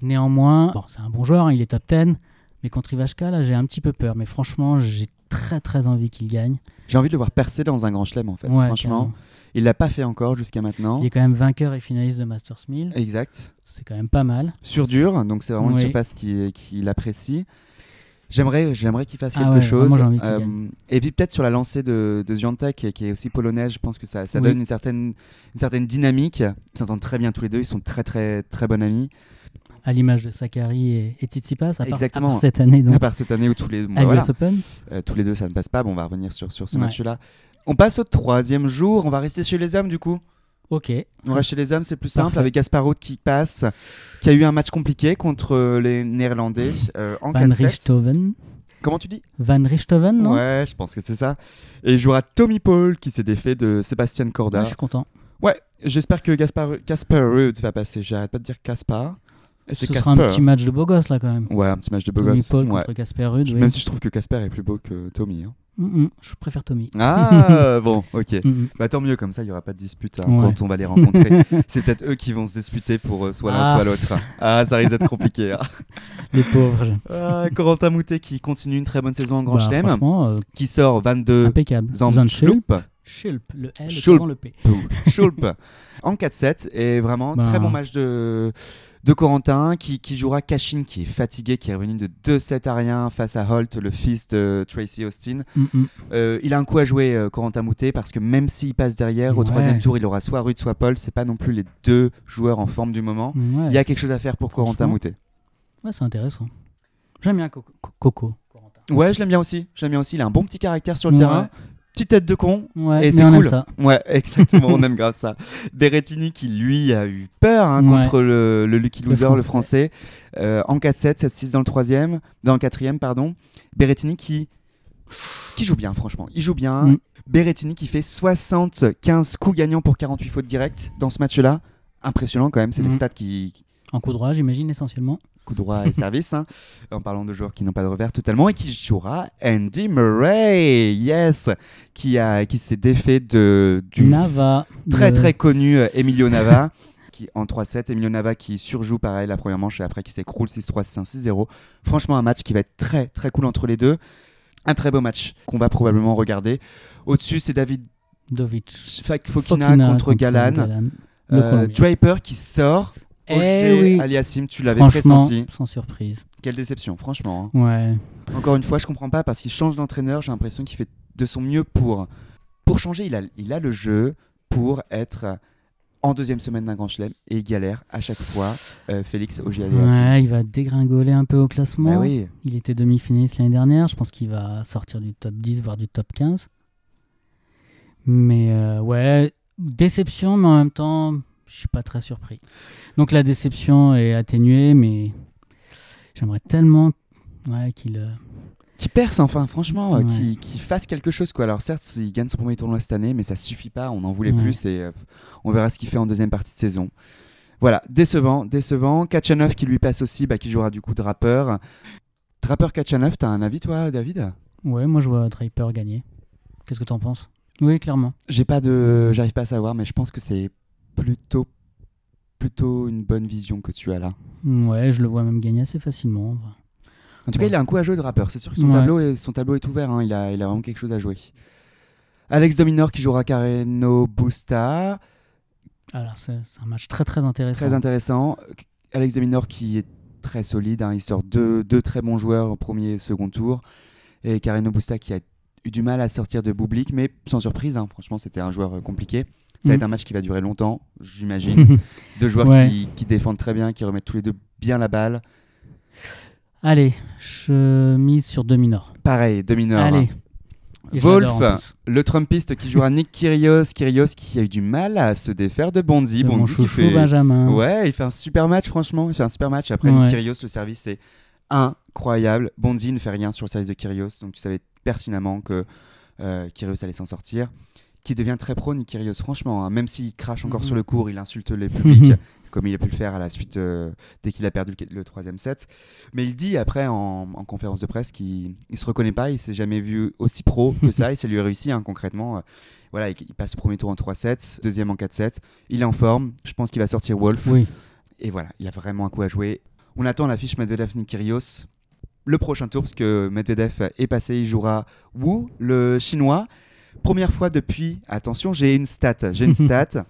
Néanmoins, bon, c'est un bon joueur, hein, il est top 10. Mais contre Ivashka, là, j'ai un petit peu peur. Mais franchement, j'ai très très envie qu'il gagne. J'ai envie de le voir percer dans un grand chelem, en fait. Ouais, Franchement, carrément. il l'a pas fait encore jusqu'à maintenant. Il est quand même vainqueur et finaliste de Masters 1000. Exact. C'est quand même pas mal. Sur dur, donc c'est vraiment une surface qu'il qu'il apprécie. J'aimerais, j'aimerais qu'il fasse Ah quelque ouais, chose. Euh, et puis peut-être sur la lancée de, de Ziontek, qui est- qui aussi polonaise, je pense que ça, ça Oui. donne une certaine, une certaine dynamique. Ils s'entendent très bien tous les deux, ils sont très très très bons amis. À l'image de Sakari et, et Tsitsipas, à part, à cette année. À Donc, part cette année où tous les, à voilà, Open. euh, tous les deux ça ne passe pas, bon, on va revenir sur, sur ce Ouais. match-là. On passe au troisième jour, on va rester chez les hommes du coup. Ok. On reste chez les hommes, c'est plus simple, Parfait. avec Gasparot qui passe, qui a eu un match compliqué contre euh, les Néerlandais euh, en Van 4-7. Richthoven. Comment tu dis? Van Richthoven, non? Ouais, je pense que c'est ça. Et il jouera Tommy Paul qui s'est défait de Sébastien Ouais, Corda. Je suis content. Ouais, j'espère que Gaspar Ruud va passer. J'arrête pas de dire Caspar. Ce c'est sera un petit match de beau gosse, là, quand même. Ouais, un petit match de beau Tommy gosse. Paul Ouais. contre Casper Ruud. oui. Même si je trouve que Casper est plus beau que Tommy. hein. Mm, mm, je préfère Tommy. Ah, (laughs) bon, ok. Mm. Bah tant mieux, comme ça, il y aura pas de dispute hein, Ouais. quand on va les rencontrer. (laughs) c'est peut-être eux qui vont se disputer pour euh, soit l'un, Ah. soit l'autre. Ah, ça risque d'être compliqué. hein. (laughs) Les pauvres. Ah, Corentin Moutet qui continue une très bonne saison en Grand Bah, Chelem, euh, qui sort 22 impeccable. Zandschulp. Schulp, le L Schulp. le P. Schulp en 4-7 et vraiment Ben. très bon match de, de Corentin qui, qui jouera Cashin qui est fatigué, qui est revenu de 2-7 à rien face à Holt, le fils de Tracy Austin. Mm, mm. Euh, il a un coup à jouer euh, Corentin Moutet parce que même s'il passe derrière au troisième tour, il aura soit Rude soit Paul. C'est pas non plus les deux joueurs en forme du moment. Ouais. Il y a quelque chose à faire pour Corentin. Moutet. Ouais, c'est intéressant. J'aime bien Coco. Ouais, je l'aime bien aussi. Je l'aime bien aussi. Il a un bon petit caractère sur le Ouais. terrain. Petite tête de con, Ouais, Et c'est cool. aime ça. Ouais, (laughs) exactement, on aime grave ça. Berrettini qui lui a eu peur hein, Ouais. contre le, le Lucky Le Loser, le français, euh, en 4-7, 7-6 dans le troisième, dans le quatrième, pardon. Berrettini qui qui joue bien, franchement, il joue bien. Mm. Berrettini qui fait 75 coups gagnants pour 48 fautes directes dans ce match-là. Impressionnant quand même, c'est les Mm. stats qui, En coup droit, j'imagine, essentiellement. Coup droit et service, hein, (laughs) en parlant de joueurs qui n'ont pas de revers totalement, et qui jouera Andy Murray, yes, qui, a, qui s'est défait de, du Nava. très de- très connu euh, Emilio Nava, (laughs) qui en 3-7, Emilio Nava qui surjoue pareil la première manche et après qui s'écroule 6-3, 6-1, 6-0. Franchement, un match qui va être très très cool entre les deux. Un très beau match qu'on va probablement regarder. Au-dessus, c'est David Dovic. Fokina, Fokina contre, Galan. Euh. Draper qui sort. Eh Roger oui. Aliassim, tu l'avais pressenti. sans surprise. Quelle déception, franchement. hein. Ouais. Encore une fois, je comprends pas parce qu'il change d'entraîneur. J'ai l'impression qu'il fait de son mieux pour, pour changer. Il a, il a le jeu pour être en deuxième semaine d'un grand chelem et il galère à chaque fois. euh, Félix Aliassim. Ouais, il va dégringoler un peu au classement. Bah oui. Il était demi-finaliste l'année dernière. Je pense qu'il va sortir du top 10, voire du top 15. Mais euh, ouais, déception, mais en même temps, je suis pas très surpris. Donc la déception est atténuée, mais j'aimerais tellement ouais, qu'il. euh, Qui perce enfin, franchement, euh, Ouais. qui, qui fasse quelque chose. Quoi. Alors certes, il gagne son premier tournoi cette année, mais ça suffit pas. On en voulait Ouais. plus et euh, on verra ce qu'il fait en deuxième partie de saison. Voilà, décevant, décevant. Kachanov qui lui passe aussi, bah, qui jouera du coup Draper. Draper Kachanov, t'as un avis toi, David? Ouais, moi je vois Draper gagner. Qu'est-ce que t'en penses? Oui, clairement. J'ai pas de, j'arrive pas à savoir, mais je pense que c'est plutôt, plutôt une bonne vision que tu as là. Ouais, je le vois même gagner assez facilement. En tout cas, il a un coup à jouer de rappeur. C'est sûr que son, Ouais. tableau, est, son tableau est ouvert. hein. Il, a, il a vraiment quelque chose à jouer. Alex Dominor qui jouera Carreno Busta. Alors, c'est un match très très intéressant. Très intéressant. Alex Dominor qui est très solide. hein. Il sort deux, deux très bons joueurs au premier et second tour. Et Carreno Busta qui a eu du mal à sortir de Bublik, mais sans surprise. hein. Franchement, c'était un joueur euh, compliqué. Ça va être un match qui va durer longtemps, j'imagine. (laughs) Deux joueurs Ouais. qui, qui défendent très bien, qui remettent tous les deux bien la balle. Allez, je mise sur Dominor. Pareil, Dominor. Allez. Wolf, le Trumpiste qui jouera Nick Kyrgios. Kyrgios qui a eu du mal à se défaire de Bonzi. De mon Bonzi qui chouchou fait... Benjamin. Ouais, il fait un super match, franchement. Il fait un super match. Après, Ouais. Nick Kyrgios, le service, c'est incroyable. Bonzi ne fait rien sur le service de Kyrgios. Donc, tu savais pertinemment que euh, Kyrgios allait s'en sortir. Qui devient très pro, Nick Kyrgios, franchement. hein. même s'il crache encore Mhm. sur le court, il insulte les publics, (laughs) comme il a pu le faire à la suite euh, dès qu'il a perdu le, le troisième set. Mais il dit après en, en conférence de presse qu'il ne se reconnaît pas, il s'est jamais vu aussi pro que ça, et ça lui a réussi hein, concrètement. Euh, Voilà, il, il passe le premier tour en 3-7, deuxième en 4-7. Il est en forme, je pense qu'il va sortir Wolf. Oui. Et voilà, il a vraiment un coup à jouer. On attend l'affiche Medvedev-Nick Kyrgios. Le prochain tour, parce que Medvedev est passé, il jouera Wu, le chinois. Première fois depuis, attention, j'ai une stat, j'ai une (laughs) stat.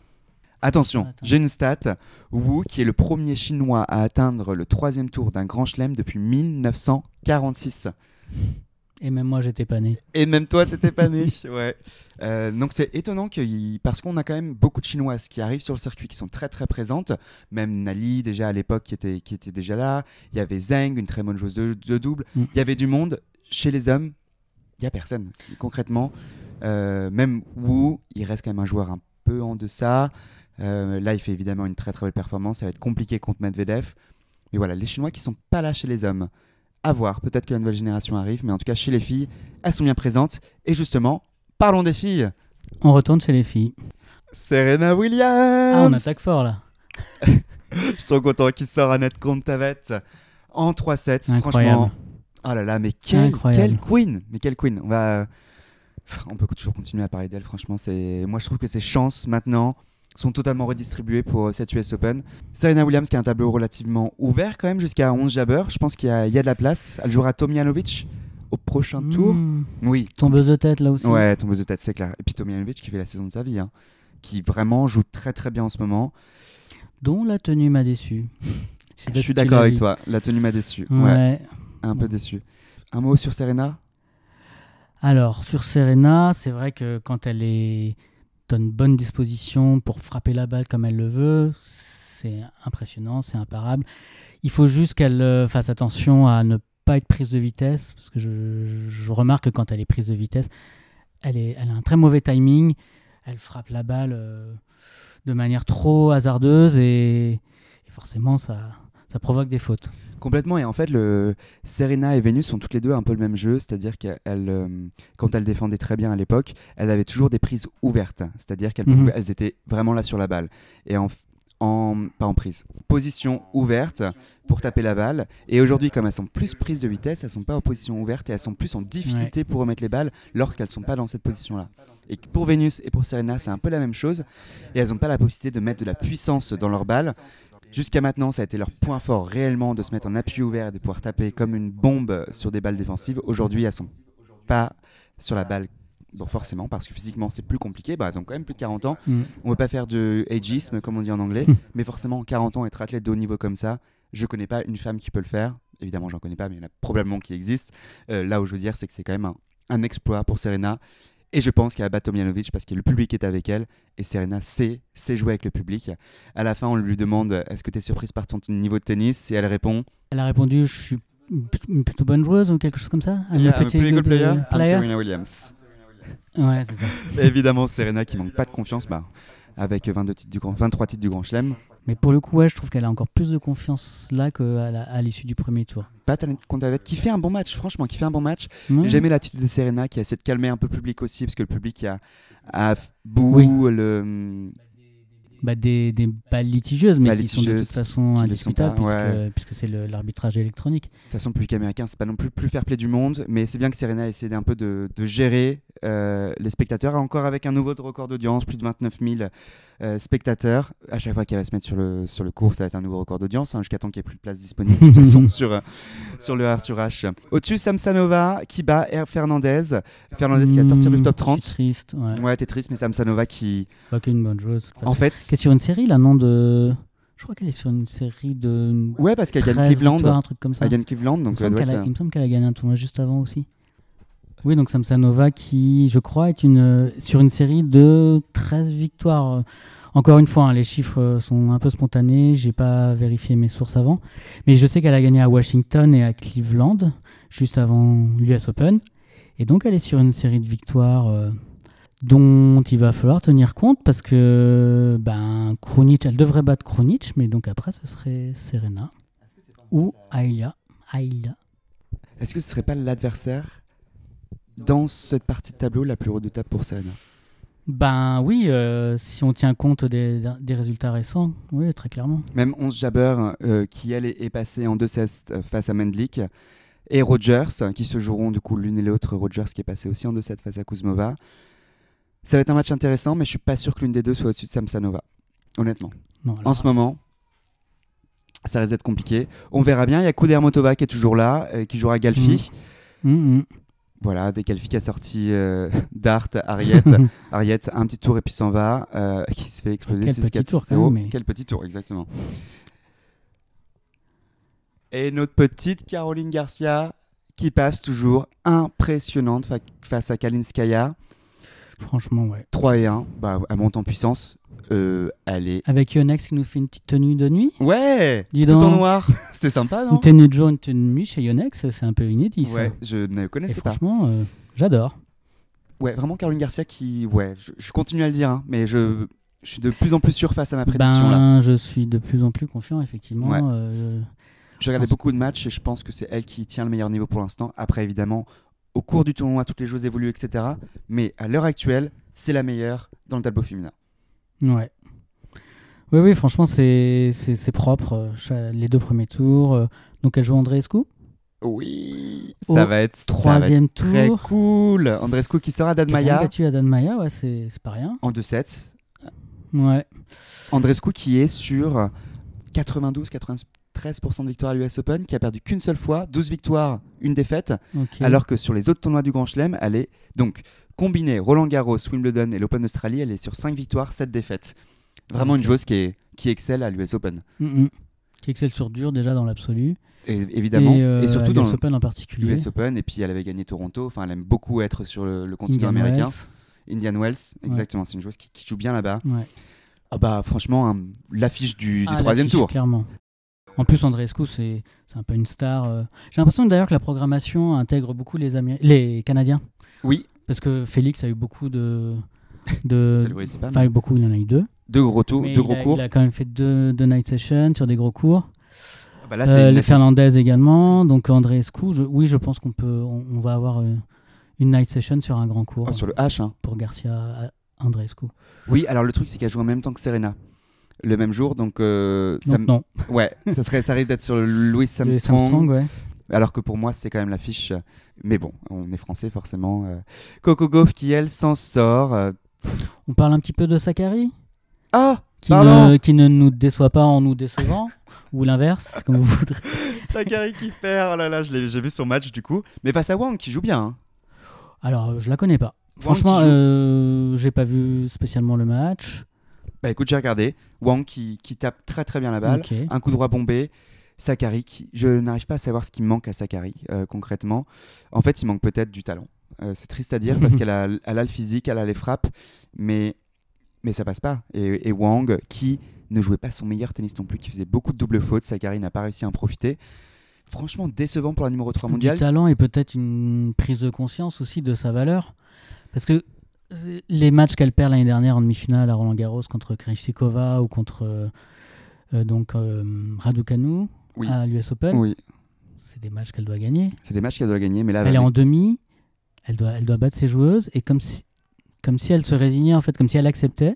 Attention, Attends. j'ai une stat. Wu, qui est le premier chinois à atteindre le troisième tour d'un grand chelem depuis 1946. Et même moi, j'étais pas né. Et même toi, t'étais pas né. (laughs) ouais. Euh, donc c'est étonnant que parce qu'on a quand même beaucoup de chinoises qui arrivent sur le circuit, qui sont très très présentes. Même Nali déjà à l'époque qui était qui était déjà là. Il y avait Zheng, une très bonne joueuse de, de double. Mm. Il y avait du monde. Chez les hommes, il y a personne. Concrètement, même Wu, il reste quand même un joueur un peu en deçà. Euh, là, il fait évidemment une très très belle performance. Ça va être compliqué contre Medvedev. Mais voilà, les Chinois qui sont pas là chez les hommes. À voir, peut-être que la nouvelle génération arrive, mais en tout cas chez les filles, elles sont bien présentes. Et justement, parlons des filles. On retourne chez les filles. Serena Williams Ah, on attaque fort là. (laughs) Je suis trop content qu'il sort Annette Kontaveit en 3-7. Incroyable. Franchement, oh là là, mais quelle queen Mais quelle queen On va... On peut toujours continuer à parler d'elle, franchement. c'est Moi, je trouve que ses chances maintenant sont totalement redistribuées pour cette US Open. Serena Williams qui a un tableau relativement ouvert quand même jusqu'à 11 jabbers. Je pense qu'il y, a- il y a de la place. Elle jouera Tomjanovic au prochain tour. Mmh. Oui, Tombeuse de tête là aussi. Ouais, tombeuse de tête, c'est clair. Et puis Tomjanovic qui fait la saison de sa vie, hein, qui vraiment joue très très bien en ce moment. Dont la tenue m'a déçu. (laughs) Je suis d'accord avec toi, la tenue m'a déçu. Ouais. Ouais, un peu déçu. Un mot sur Serena? Alors, sur Serena, c'est vrai que quand elle est dans une bonne disposition pour frapper la balle comme elle le veut, c'est impressionnant, c'est imparable. Il faut juste qu'elle euh, fasse attention à ne pas être prise de vitesse, parce que je, remarque que quand elle est prise de vitesse, elle, est, a un très mauvais timing, elle frappe la balle euh, de manière trop hasardeuse et, et forcément ça, ça provoque des fautes. Complètement, et en fait, le... Serena et Venus sont toutes les deux un peu le même jeu, c'est-à-dire qu'elles, euh, quand elles défendaient très bien à l'époque, elles avaient toujours des prises ouvertes, c'est-à-dire qu'elles Mhm. elles étaient vraiment là sur la balle. Et en, en, pas en prise, position ouverte pour taper la balle. Et aujourd'hui, comme elles sont plus prises de vitesse, elles sont pas en position ouverte et elles sont plus en difficulté pour remettre les balles lorsqu'elles sont pas dans cette position-là. Et pour Venus et pour Serena, c'est un peu la même chose. Et elles n'ont pas la possibilité de mettre de la puissance dans leurs balles. Jusqu'à maintenant, ça a été leur point fort réellement de se mettre en appui ouvert et de pouvoir taper comme une bombe sur des balles défensives. Aujourd'hui, elles sont pas sur la balle. Bon, forcément, parce que physiquement, c'est plus compliqué. Bah, elles ont quand même plus de 40 ans. Mm. On ne veut pas faire de ageisme, comme on dit en anglais. (laughs) mais forcément, 40 ans, être athlète de haut niveau comme ça, je connais pas une femme qui peut le faire. Évidemment, j'en connais pas, mais il y en a probablement qui existent. Euh, là où je veux dire, c'est que c'est quand même un, un exploit pour Serena. Et je pense qu'elle va battre Tomjanovic parce que le public est avec elle et Serena sait, sait jouer avec le public. À la fin, on lui demande Est-ce que tu es surprise par ton niveau de tennis? Et elle répond Elle a répondu Je suis une plutôt bonne joueuse ou quelque chose comme ça? I'm Yeah, a a pretty pretty good good, player? I'm player? Serena Williams. Ouais, c'est ça. Évidemment, Serena qui manque pas de confiance bah, avec 22 titres du grand, 23 titres du Grand Chelem. Mais pour le coup, ouais, je trouve qu'elle a encore plus de confiance là qu'à l'issue du premier tour. Annette Kontaveit qui fait un bon match, franchement, qui fait un bon match. Ouais. J'ai aimé l'attitude de Serena qui a essayé de calmer un peu le public aussi, parce que le public a, a Oui. le. Bah, des, des balles litigieuses, mais Balles qui sont de toute façon indiscutables, pas, puisque, ouais. puisque c'est l'arbitrage électronique. De toute façon, le public américain, c'est pas non plus le plus fair play du monde, mais c'est bien que Serena a essayé un peu de, de gérer euh, les spectateurs, encore avec un nouveau record d'audience, plus de 29 000 euh, spectateurs. À chaque fois qu'elle va se mettre sur le, sur le cours, ça va être un nouveau record d'audience, hein, jusqu'à temps qu'il n'y ait plus de place disponible de toute façon (laughs) sur, euh, sur le R sur H. Au-dessus, Samsanova qui bat R Fernandez. Fernandez qui va sortir du top Hmm, 30. je suis triste, ouais. Ouais, t'es triste, mais Samsanova qui, Pas qu'une bonne joueuse. de toute façon. en fait, Qui est sur une série, là, non de. Je crois qu'elle est sur une série de. ouais, parce qu'elle gagne 13 Cleveland. victoires, un truc comme ça. Elle gagne Cleveland, il, me donc ça semble doit qu'elle être a, ça. il me semble qu'elle a gagné un tournoi juste avant aussi. Oui, donc Samsanova qui, je crois, est une, sur une série de 13 victoires. Encore une fois, hein, les chiffres euh, sont un peu spontanés. J'ai pas vérifié mes sources avant. Mais je sais qu'elle a gagné à Washington et à Cleveland, juste avant l'US Open. Et donc, elle est sur une série de victoires euh, dont il va falloir tenir compte parce que ben, Krunic, elle devrait battre Krunic, mais donc après, ce serait Serena ou. Ayla. Est-ce que ce serait pas l'adversaire dans cette partie de tableau la plus redoutable pour Serena Ben oui, euh, si on tient compte des, des résultats récents, oui, très clairement. Même 11 Jabber, euh, qui elle est, est passée en 2-7 euh, face à Mendlik, et Rogers, qui se joueront du coup l'une et l'autre. Rogers qui est passé aussi en 2-7 face à Kuzmova. Ça va être un match intéressant, mais je suis pas sûr que l'une des deux soit au-dessus de Samsanova. Honnêtement. Non, En ce moment, ça risque d'être compliqué. On verra bien. Il y a Kudermotova qui est toujours là, euh, qui jouera Galfi. hum, hum. Voilà, Galfi qui a sorti euh, (laughs) Dart, Ariette. (laughs) Ariette, un petit tour et puis s'en va, euh, qui se fait exploser Quel 6 petit 4 tour, mais- Quel petit tour, exactement. Et notre petite Caroline Garcia qui passe toujours impressionnante fa- face à Kalinskaya. Franchement, ouais. 3 et 1, bah, elle monte en puissance. Euh. Avec Yonex qui nous fait une petite tenue de nuit. Ouais Dis Tout en noir (laughs) C'était sympa, non Une tenue de jour, une tenue de nuit chez Yonex, c'est un peu inédit. ça. Ouais, je ne Et connaissais pas. franchement, euh, j'adore. Ouais, vraiment Caroline Garcia qui. Ouais, je, je continue à le dire, hein, mais je, je suis de plus en plus sûr face à ma prédiction là. Ben, je suis de plus en plus confiant, effectivement. Ouais. euh, J'ai regardé pense- beaucoup de matchs et je pense que c'est elle qui tient le meilleur niveau pour l'instant. Après, évidemment, au cours du tournoi, toutes les choses évoluent, etc. Mais à l'heure actuelle, c'est la meilleure dans le tableau féminin. Ouais. Oui, oui, franchement, c'est c'est- c'est propre. euh, Les deux premiers tours. euh, Donc, elle joue Andreescu? Oui, Au ça va être ça va Troisième être très tour. cool. Andrescu qui sort à qui a quand même Dadmaya battu Adan Maya, ouais, c'est c'est pas rien. en 2-7. Ouais. Andrescu qui est sur 92-93% de victoires à l'US Open, qui a perdu qu'une seule fois, 12 victoires, une défaite, alors que sur les autres tournois du Grand Chelem, elle est donc combinée Roland Garros, Wimbledon et l'Open d'Australie, elle est sur 5 victoires, 7 défaites. Vraiment Ok. une joueuse qui, est, qui excelle à l'US Open. Mm, mm. Qui excelle sur dur déjà dans l'absolu. Et, évidemment, et, euh, surtout dans l'US Open en particulier. l'US Open, et puis elle avait gagné Toronto, enfin elle aime beaucoup être sur le, le continent Indian américain. Wells. Indian Wells, exactement, c'est une joueuse qui, qui joue bien là-bas. Ouais. Ah bah franchement, hein, l'affiche du, du Ah, troisième tour. Clairement. En plus, Andreescu, c'est c'est un peu une star. euh. J'ai l'impression d'ailleurs que la programmation intègre beaucoup les, Améri- les Canadiens. Oui, Parce que Félix a eu beaucoup de. de... (laughs) ça. Enfin, beaucoup, il en a eu deux. Deux gros tours, deux gros a, cours. Il a quand même fait deux, deux night sessions sur des gros cours. Ah bah là, Euh, les Fernandez également. Donc Andreescu, je, oui, je pense qu'on peut, on, on va avoir euh, une night session sur un grand cours Ah, sur le H. hein. pour Garcia euh, Andreescu. Oui, alors le truc, c'est qu'elle joue en même temps que Serena. Le même jour, donc, euh, ça, Donc non. ouais, ça, serait, ça risque d'être sur Louis (laughs) Armstrong, Armstrong, ouais. Alors que pour moi, c'est quand même l'affiche. Mais bon, on est français forcément. euh. Coco Gauff qui, elle, s'en sort. euh. On parle un petit peu de Sakari? Ah qui ne, qui ne nous déçoit pas en nous décevant, (laughs) ou l'inverse, comme vous voudrez. (laughs) Sakari qui perd, oh là là, j'ai vu son match du coup. Mais face à Wang qui joue bien. hein. Alors, euh, je la connais pas. Wang Franchement, euh, j'ai pas vu spécialement le match. Bah écoute, j'ai regardé. Wang qui, qui tape très très bien la balle. Un coup droit bombé. Sakari, qui... je n'arrive pas à savoir ce qui manque à Sakari euh, concrètement. En fait, il manque peut-être du talent. Euh, c'est triste à dire parce (laughs) qu'elle a, elle a le physique, elle a les frappes, mais, mais ça passe pas. Et, et Wang, qui ne jouait pas son meilleur tennis non plus, qui faisait beaucoup de doubles fautes, Sakari n'a pas réussi à en profiter. Franchement, décevant pour la numéro 3 mondiale. Du talent et peut-être une prise de conscience aussi de sa valeur. Parce que euh, les matchs qu'elle perd l'année dernière en demi-finale à Roland Garros contre Krejcikova ou contre euh, euh, donc euh, Raducanu Oui. à l'US Open, Oui, c'est des matchs qu'elle doit gagner. c'est des matchs qu'elle doit gagner, mais là, elle est en demi, elle doit, elle doit battre ses joueuses et comme si, comme si elle se résignait en fait, comme si elle acceptait.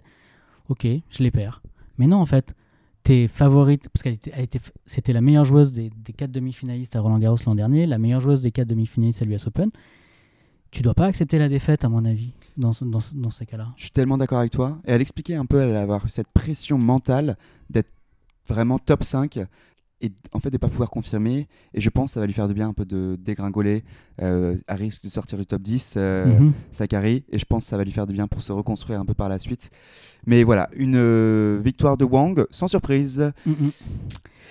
Ok, je les perds. Mais non en fait, tes favorites, parce qu'elle était, c'était la meilleure joueuse des, des quatre demi-finalistes à Roland Garros l'an dernier, la meilleure joueuse des quatre demi-finalistes à l'US Open. tu dois pas accepter la défaite, à mon avis, dans, dans, dans ces cas-là. Je suis tellement d'accord avec toi. Et elle expliquait un peu, elle avoir cette pression mentale d'être vraiment top 5 et en fait de pas pouvoir confirmer. Et je pense que ça va lui faire du bien un peu de dégringoler euh, à risque de sortir du top 10, euh, Mhm. Sakari. Et je pense que ça va lui faire du bien pour se reconstruire un peu par la suite. Mais voilà, une euh, victoire de Wang, sans surprise. Mhm.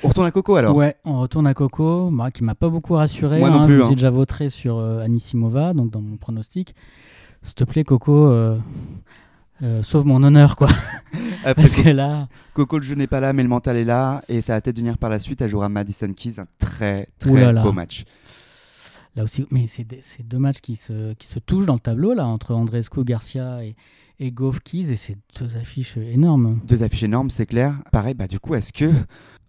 On retourne à Coco alors. Ouais, on retourne à Coco, moi, qui m'a pas beaucoup rassuré. Moi non hein, plus, Je me hein. déjà vautré sur Anissimova, donc dans mon pronostic. S'il te plaît, Coco, euh, sauve mon honneur, quoi. (laughs) Après, Parce que là, Coco, le jeu n'est pas là, mais le mental est là. Et ça a peut-être de venir par la suite. Elle jouera Madison Keys, un très très Ouh là là. beau match. là aussi, mais c'est deux matchs qui se, qui se touchent dans le tableau, là, entre Andrescu, Garcia et, et Goff Keys, et c'est deux affiches énormes. Deux affiches énormes, c'est clair. Pareil, bah du coup, est-ce que. (laughs)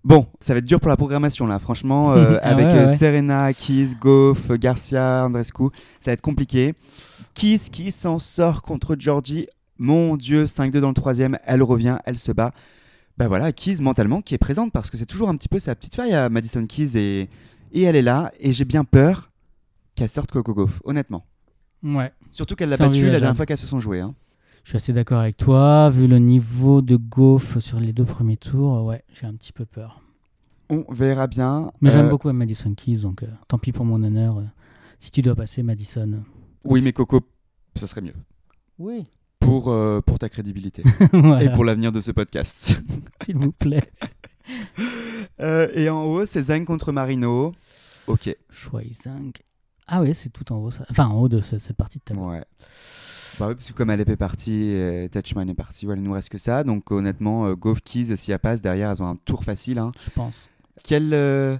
Bon, ça va être dur pour la programmation là, franchement, euh, (laughs) Ah avec ouais, euh, ouais. Serena, Keys, Goff, Garcia, Andrescu, ça va être compliqué. Keys qui s'en sort contre Georgie, mon Dieu, 5-2 dans le troisième, elle revient, elle se bat. Bah voilà, Keys mentalement qui est présente parce que c'est toujours un petit peu sa petite faille à Madison Keys et, et elle est là et j'ai bien peur qu'elle sorte Coco Goff, honnêtement. Ouais. Surtout qu'elle l'a battue la dernière fois qu'elles se sont jouées. hein. Je suis assez d'accord avec toi. Vu le niveau de Goff sur les deux premiers tours, ouais, j'ai un petit peu peur. On verra bien. Mais j'aime Euh, beaucoup Madison Keys, donc euh, tant pis pour mon honneur. euh, si tu dois passer Madison. Oui, mais Coco, ça serait mieux. Oui. Pour, euh, pour ta crédibilité (laughs) voilà, et pour l'avenir de ce podcast. (laughs) s'il vous plaît. (laughs) Euh, et en haut, c'est Zhang contre Marino. Ok. Zhang. Ah oui, c'est tout en haut. Ça. Enfin, en haut de ce- cette partie de tableau. Ouais. Bah oui, parce que comme Alep est partie, et Touchman est parti, voilà, il nous reste que ça. Donc honnêtement, euh, Goff Keys, si elle passe, derrière, elles ont un tour facile. hein. Je pense. Quelle, euh,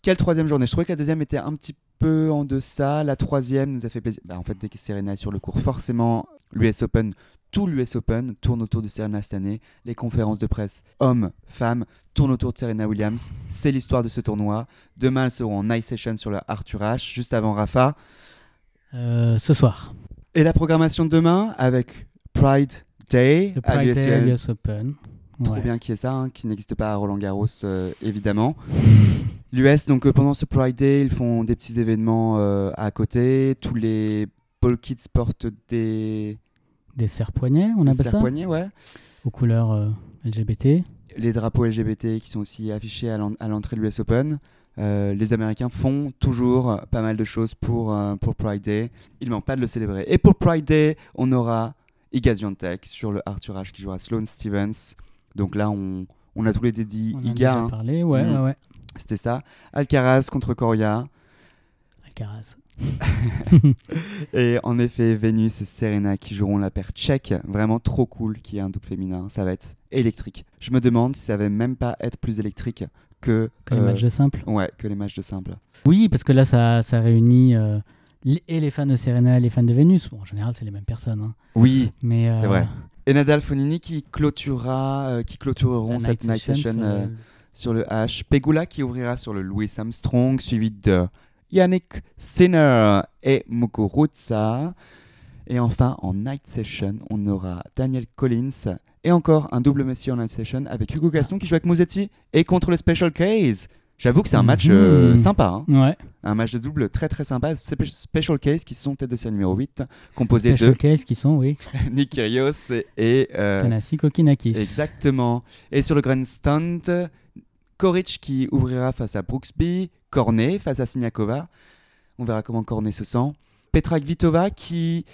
quelle troisième journée? Je trouvais que la deuxième était un petit peu en deçà. La troisième nous a fait plaisir. Bah, en fait, dès que Serena est sur le cours, forcément, l'US Open, tout l'US Open tourne autour de Serena cette année. Les conférences de presse, hommes, femmes, tournent autour de Serena Williams. C'est l'histoire de ce tournoi. Demain, elles seront en night session sur le Arthur H, juste avant Rafa. Euh, ce soir, Et la programmation de demain avec Pride Day à Day l'US Open. Trop Ouais. bien qui est ça, hein, qui n'existe pas à Roland Garros, euh, évidemment. L'US, donc euh, pendant ce Pride Day, ils font des petits événements euh, à côté. Tous les ball kids portent des, Des serre-poignets, on des appelle ça? Serre-poignets, ouais. Aux couleurs euh, LGBT. Les drapeaux LGBT qui sont aussi affichés à l'en- à l'entrée de l'US Open. Euh, les Américains font toujours pas mal de choses pour, euh, pour Pride Day. Ils ne manquent pas de le célébrer. Et pour Pride Day, on aura Iga Swiatek sur le Arthur H qui jouera Sloane Stevens. Donc là, on, on a tous les dédits On en a Iga. déjà hein. parlé, ouais, ouais, ouais. C'était ça. Alcaraz contre Coria. Alcaraz. (laughs) Et en effet, Vénus et Serena qui joueront la paire tchèque. Vraiment trop cool qu'il y ait un double féminin. Ça va être électrique. Je me demande si ça va même pas être plus électrique que, Que les euh, matchs de simple. Ouais, que les matchs de simple. Oui, parce que là, ça, ça réunit euh, et les fans de Serena et les fans de Vénus. Bon, en général, c'est les mêmes personnes. hein. Oui, Mais, c'est euh, vrai. Et Nadal Fonini qui clôturera, euh, qui clôtureront la cette night session, euh, le- sur le H. Pegula qui ouvrira sur le Louis Armstrong, suivi de Yannick Sinner et Muguruza. Et enfin, en night session, on aura Daniel Collins et encore un double Messi en night session avec Hugo Gaston qui joue avec Musetti et contre le Special Case. J'avoue que c'est un match euh, Mhm. sympa, hein. Ouais, un match de double très très sympa. Spe- Special Case qui sont tête de série numéro 8, composé les de showcase qui sont, oui, (laughs) Nick Kyrgios et euh, Tanasi Kokinakis. Exactement. Et sur le grandstand, Koric qui ouvrira face à Brooksby, Cornet face à Siniakova. On verra comment Cornet se sent. Petra Kvitova qui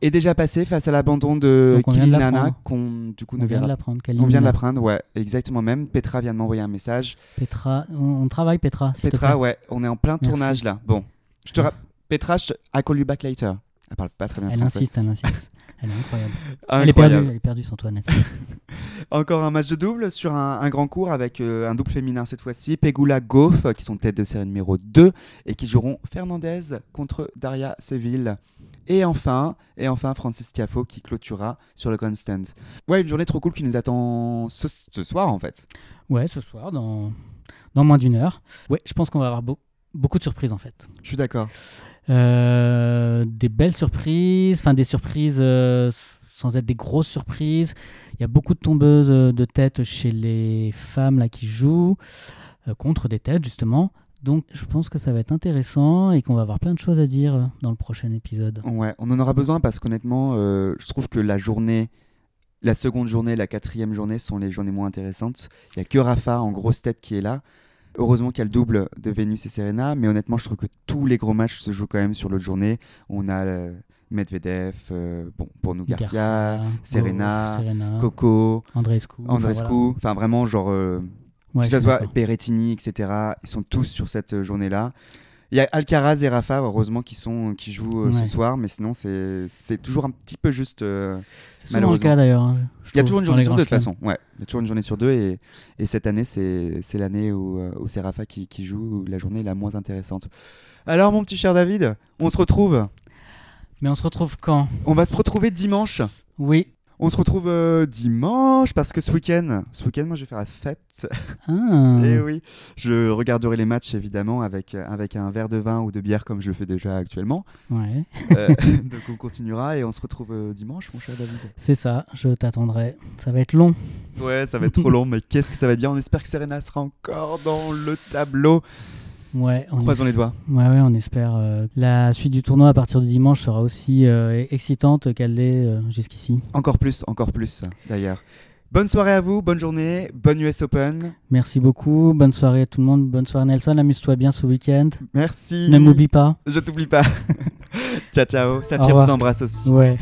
est déjà passée face à l'abandon de Kilinana qu'on du coup On ne vient de l'apprendre. on vient de l'apprendre, ouais, exactement même. Petra vient de m'envoyer un message. Petra, on, on travaille Petra. Petra, ouais, on est en plein Merci. tournage là. Bon, je te rappelle. Petra, je... I call you back later. Elle parle pas très bien Elle français. insiste, elle insiste. Elle est incroyable. Elle est perdue, elle est perdue Nathalie. (laughs) Encore un match de double sur un, un grand cours avec euh, un double féminin cette fois-ci. Pegula Goff, qui sont tête de série numéro 2 et qui joueront Fernandez contre Daria Seville. Et enfin, et enfin Francis Tiafo qui clôturera sur le grandstand. Ouais, une journée trop cool qui nous attend ce, ce soir en fait. Ouais, ce soir, dans, dans moins d'une heure. Ouais, je pense qu'on va avoir beau- beaucoup de surprises en fait. Je suis d'accord. Euh, des belles surprises, enfin des surprises euh, sans être des grosses surprises. Il y a beaucoup de tombeuses euh, de tête chez les femmes là qui jouent euh, contre des têtes justement. Donc je pense que ça va être intéressant et qu'on va avoir plein de choses à dire dans le prochain épisode. Ouais, on en aura besoin parce qu'honnêtement, je trouve que la journée, la seconde journée, la quatrième journée sont les journées moins intéressantes. Il y a que Rafa en grosse tête qui est là. Heureusement qu'il y a le double de Vénus et Serena, mais honnêtement, je trouve que tous les gros matchs se jouent quand même sur l'autre journée. On a euh, Medvedev, euh, bon, pour nous Garcia, Serena, oh, Serena, Coco, Andrescu. enfin, Andrescu, enfin vraiment genre euh. Ouais, que ce soit. Berrettini, etc. Ils sont tous sur cette euh, journée-là. Il y a Alcaraz et Rafa, heureusement, qui, sont, qui jouent euh, ce soir, mais sinon, c'est c'est toujours un petit peu juste. euh, C'est souvent le cas d'ailleurs. hein, Il y a toujours une journée sur deux, de toute façon. Ouais, il y a toujours une journée sur deux, et, et cette année, c'est c'est l'année où, euh, où c'est Rafa qui, qui joue, où la journée est la moins intéressante. Alors, mon petit cher David, on se retrouve. Mais on se retrouve quand? On va se retrouver dimanche. Oui. On se retrouve euh, dimanche parce que ce week-end, ce week-end, moi, je vais faire la fête. Ah. (laughs) Et oui, je regarderai les matchs évidemment avec, euh, avec un verre de vin ou de bière comme je le fais déjà actuellement. Ouais. Euh, (laughs) (laughs) donc on continuera et on se retrouve euh, dimanche, mon cher David. C'est ça, je t'attendrai. Ça va être long. Ouais, ça va être trop long, mais qu'est-ce que ça va être bien. On espère que Serena sera encore dans le tableau. Ouais, on Croisons es- les doigts. Ouais, ouais, on espère. euh, La suite du tournoi à partir de dimanche sera aussi euh, excitante qu'elle l'est euh, jusqu'ici. Encore plus, encore plus d'ailleurs. Bonne soirée à vous, bonne journée, bonne US Open. Merci beaucoup. Bonne soirée à tout le monde. Bonne soirée Nelson. Amuse-toi bien ce week-end. Merci. Ne m'oublie pas. Je t'oublie pas. (laughs) ciao, ciao. Saphir vous embrasse aussi. Ouais.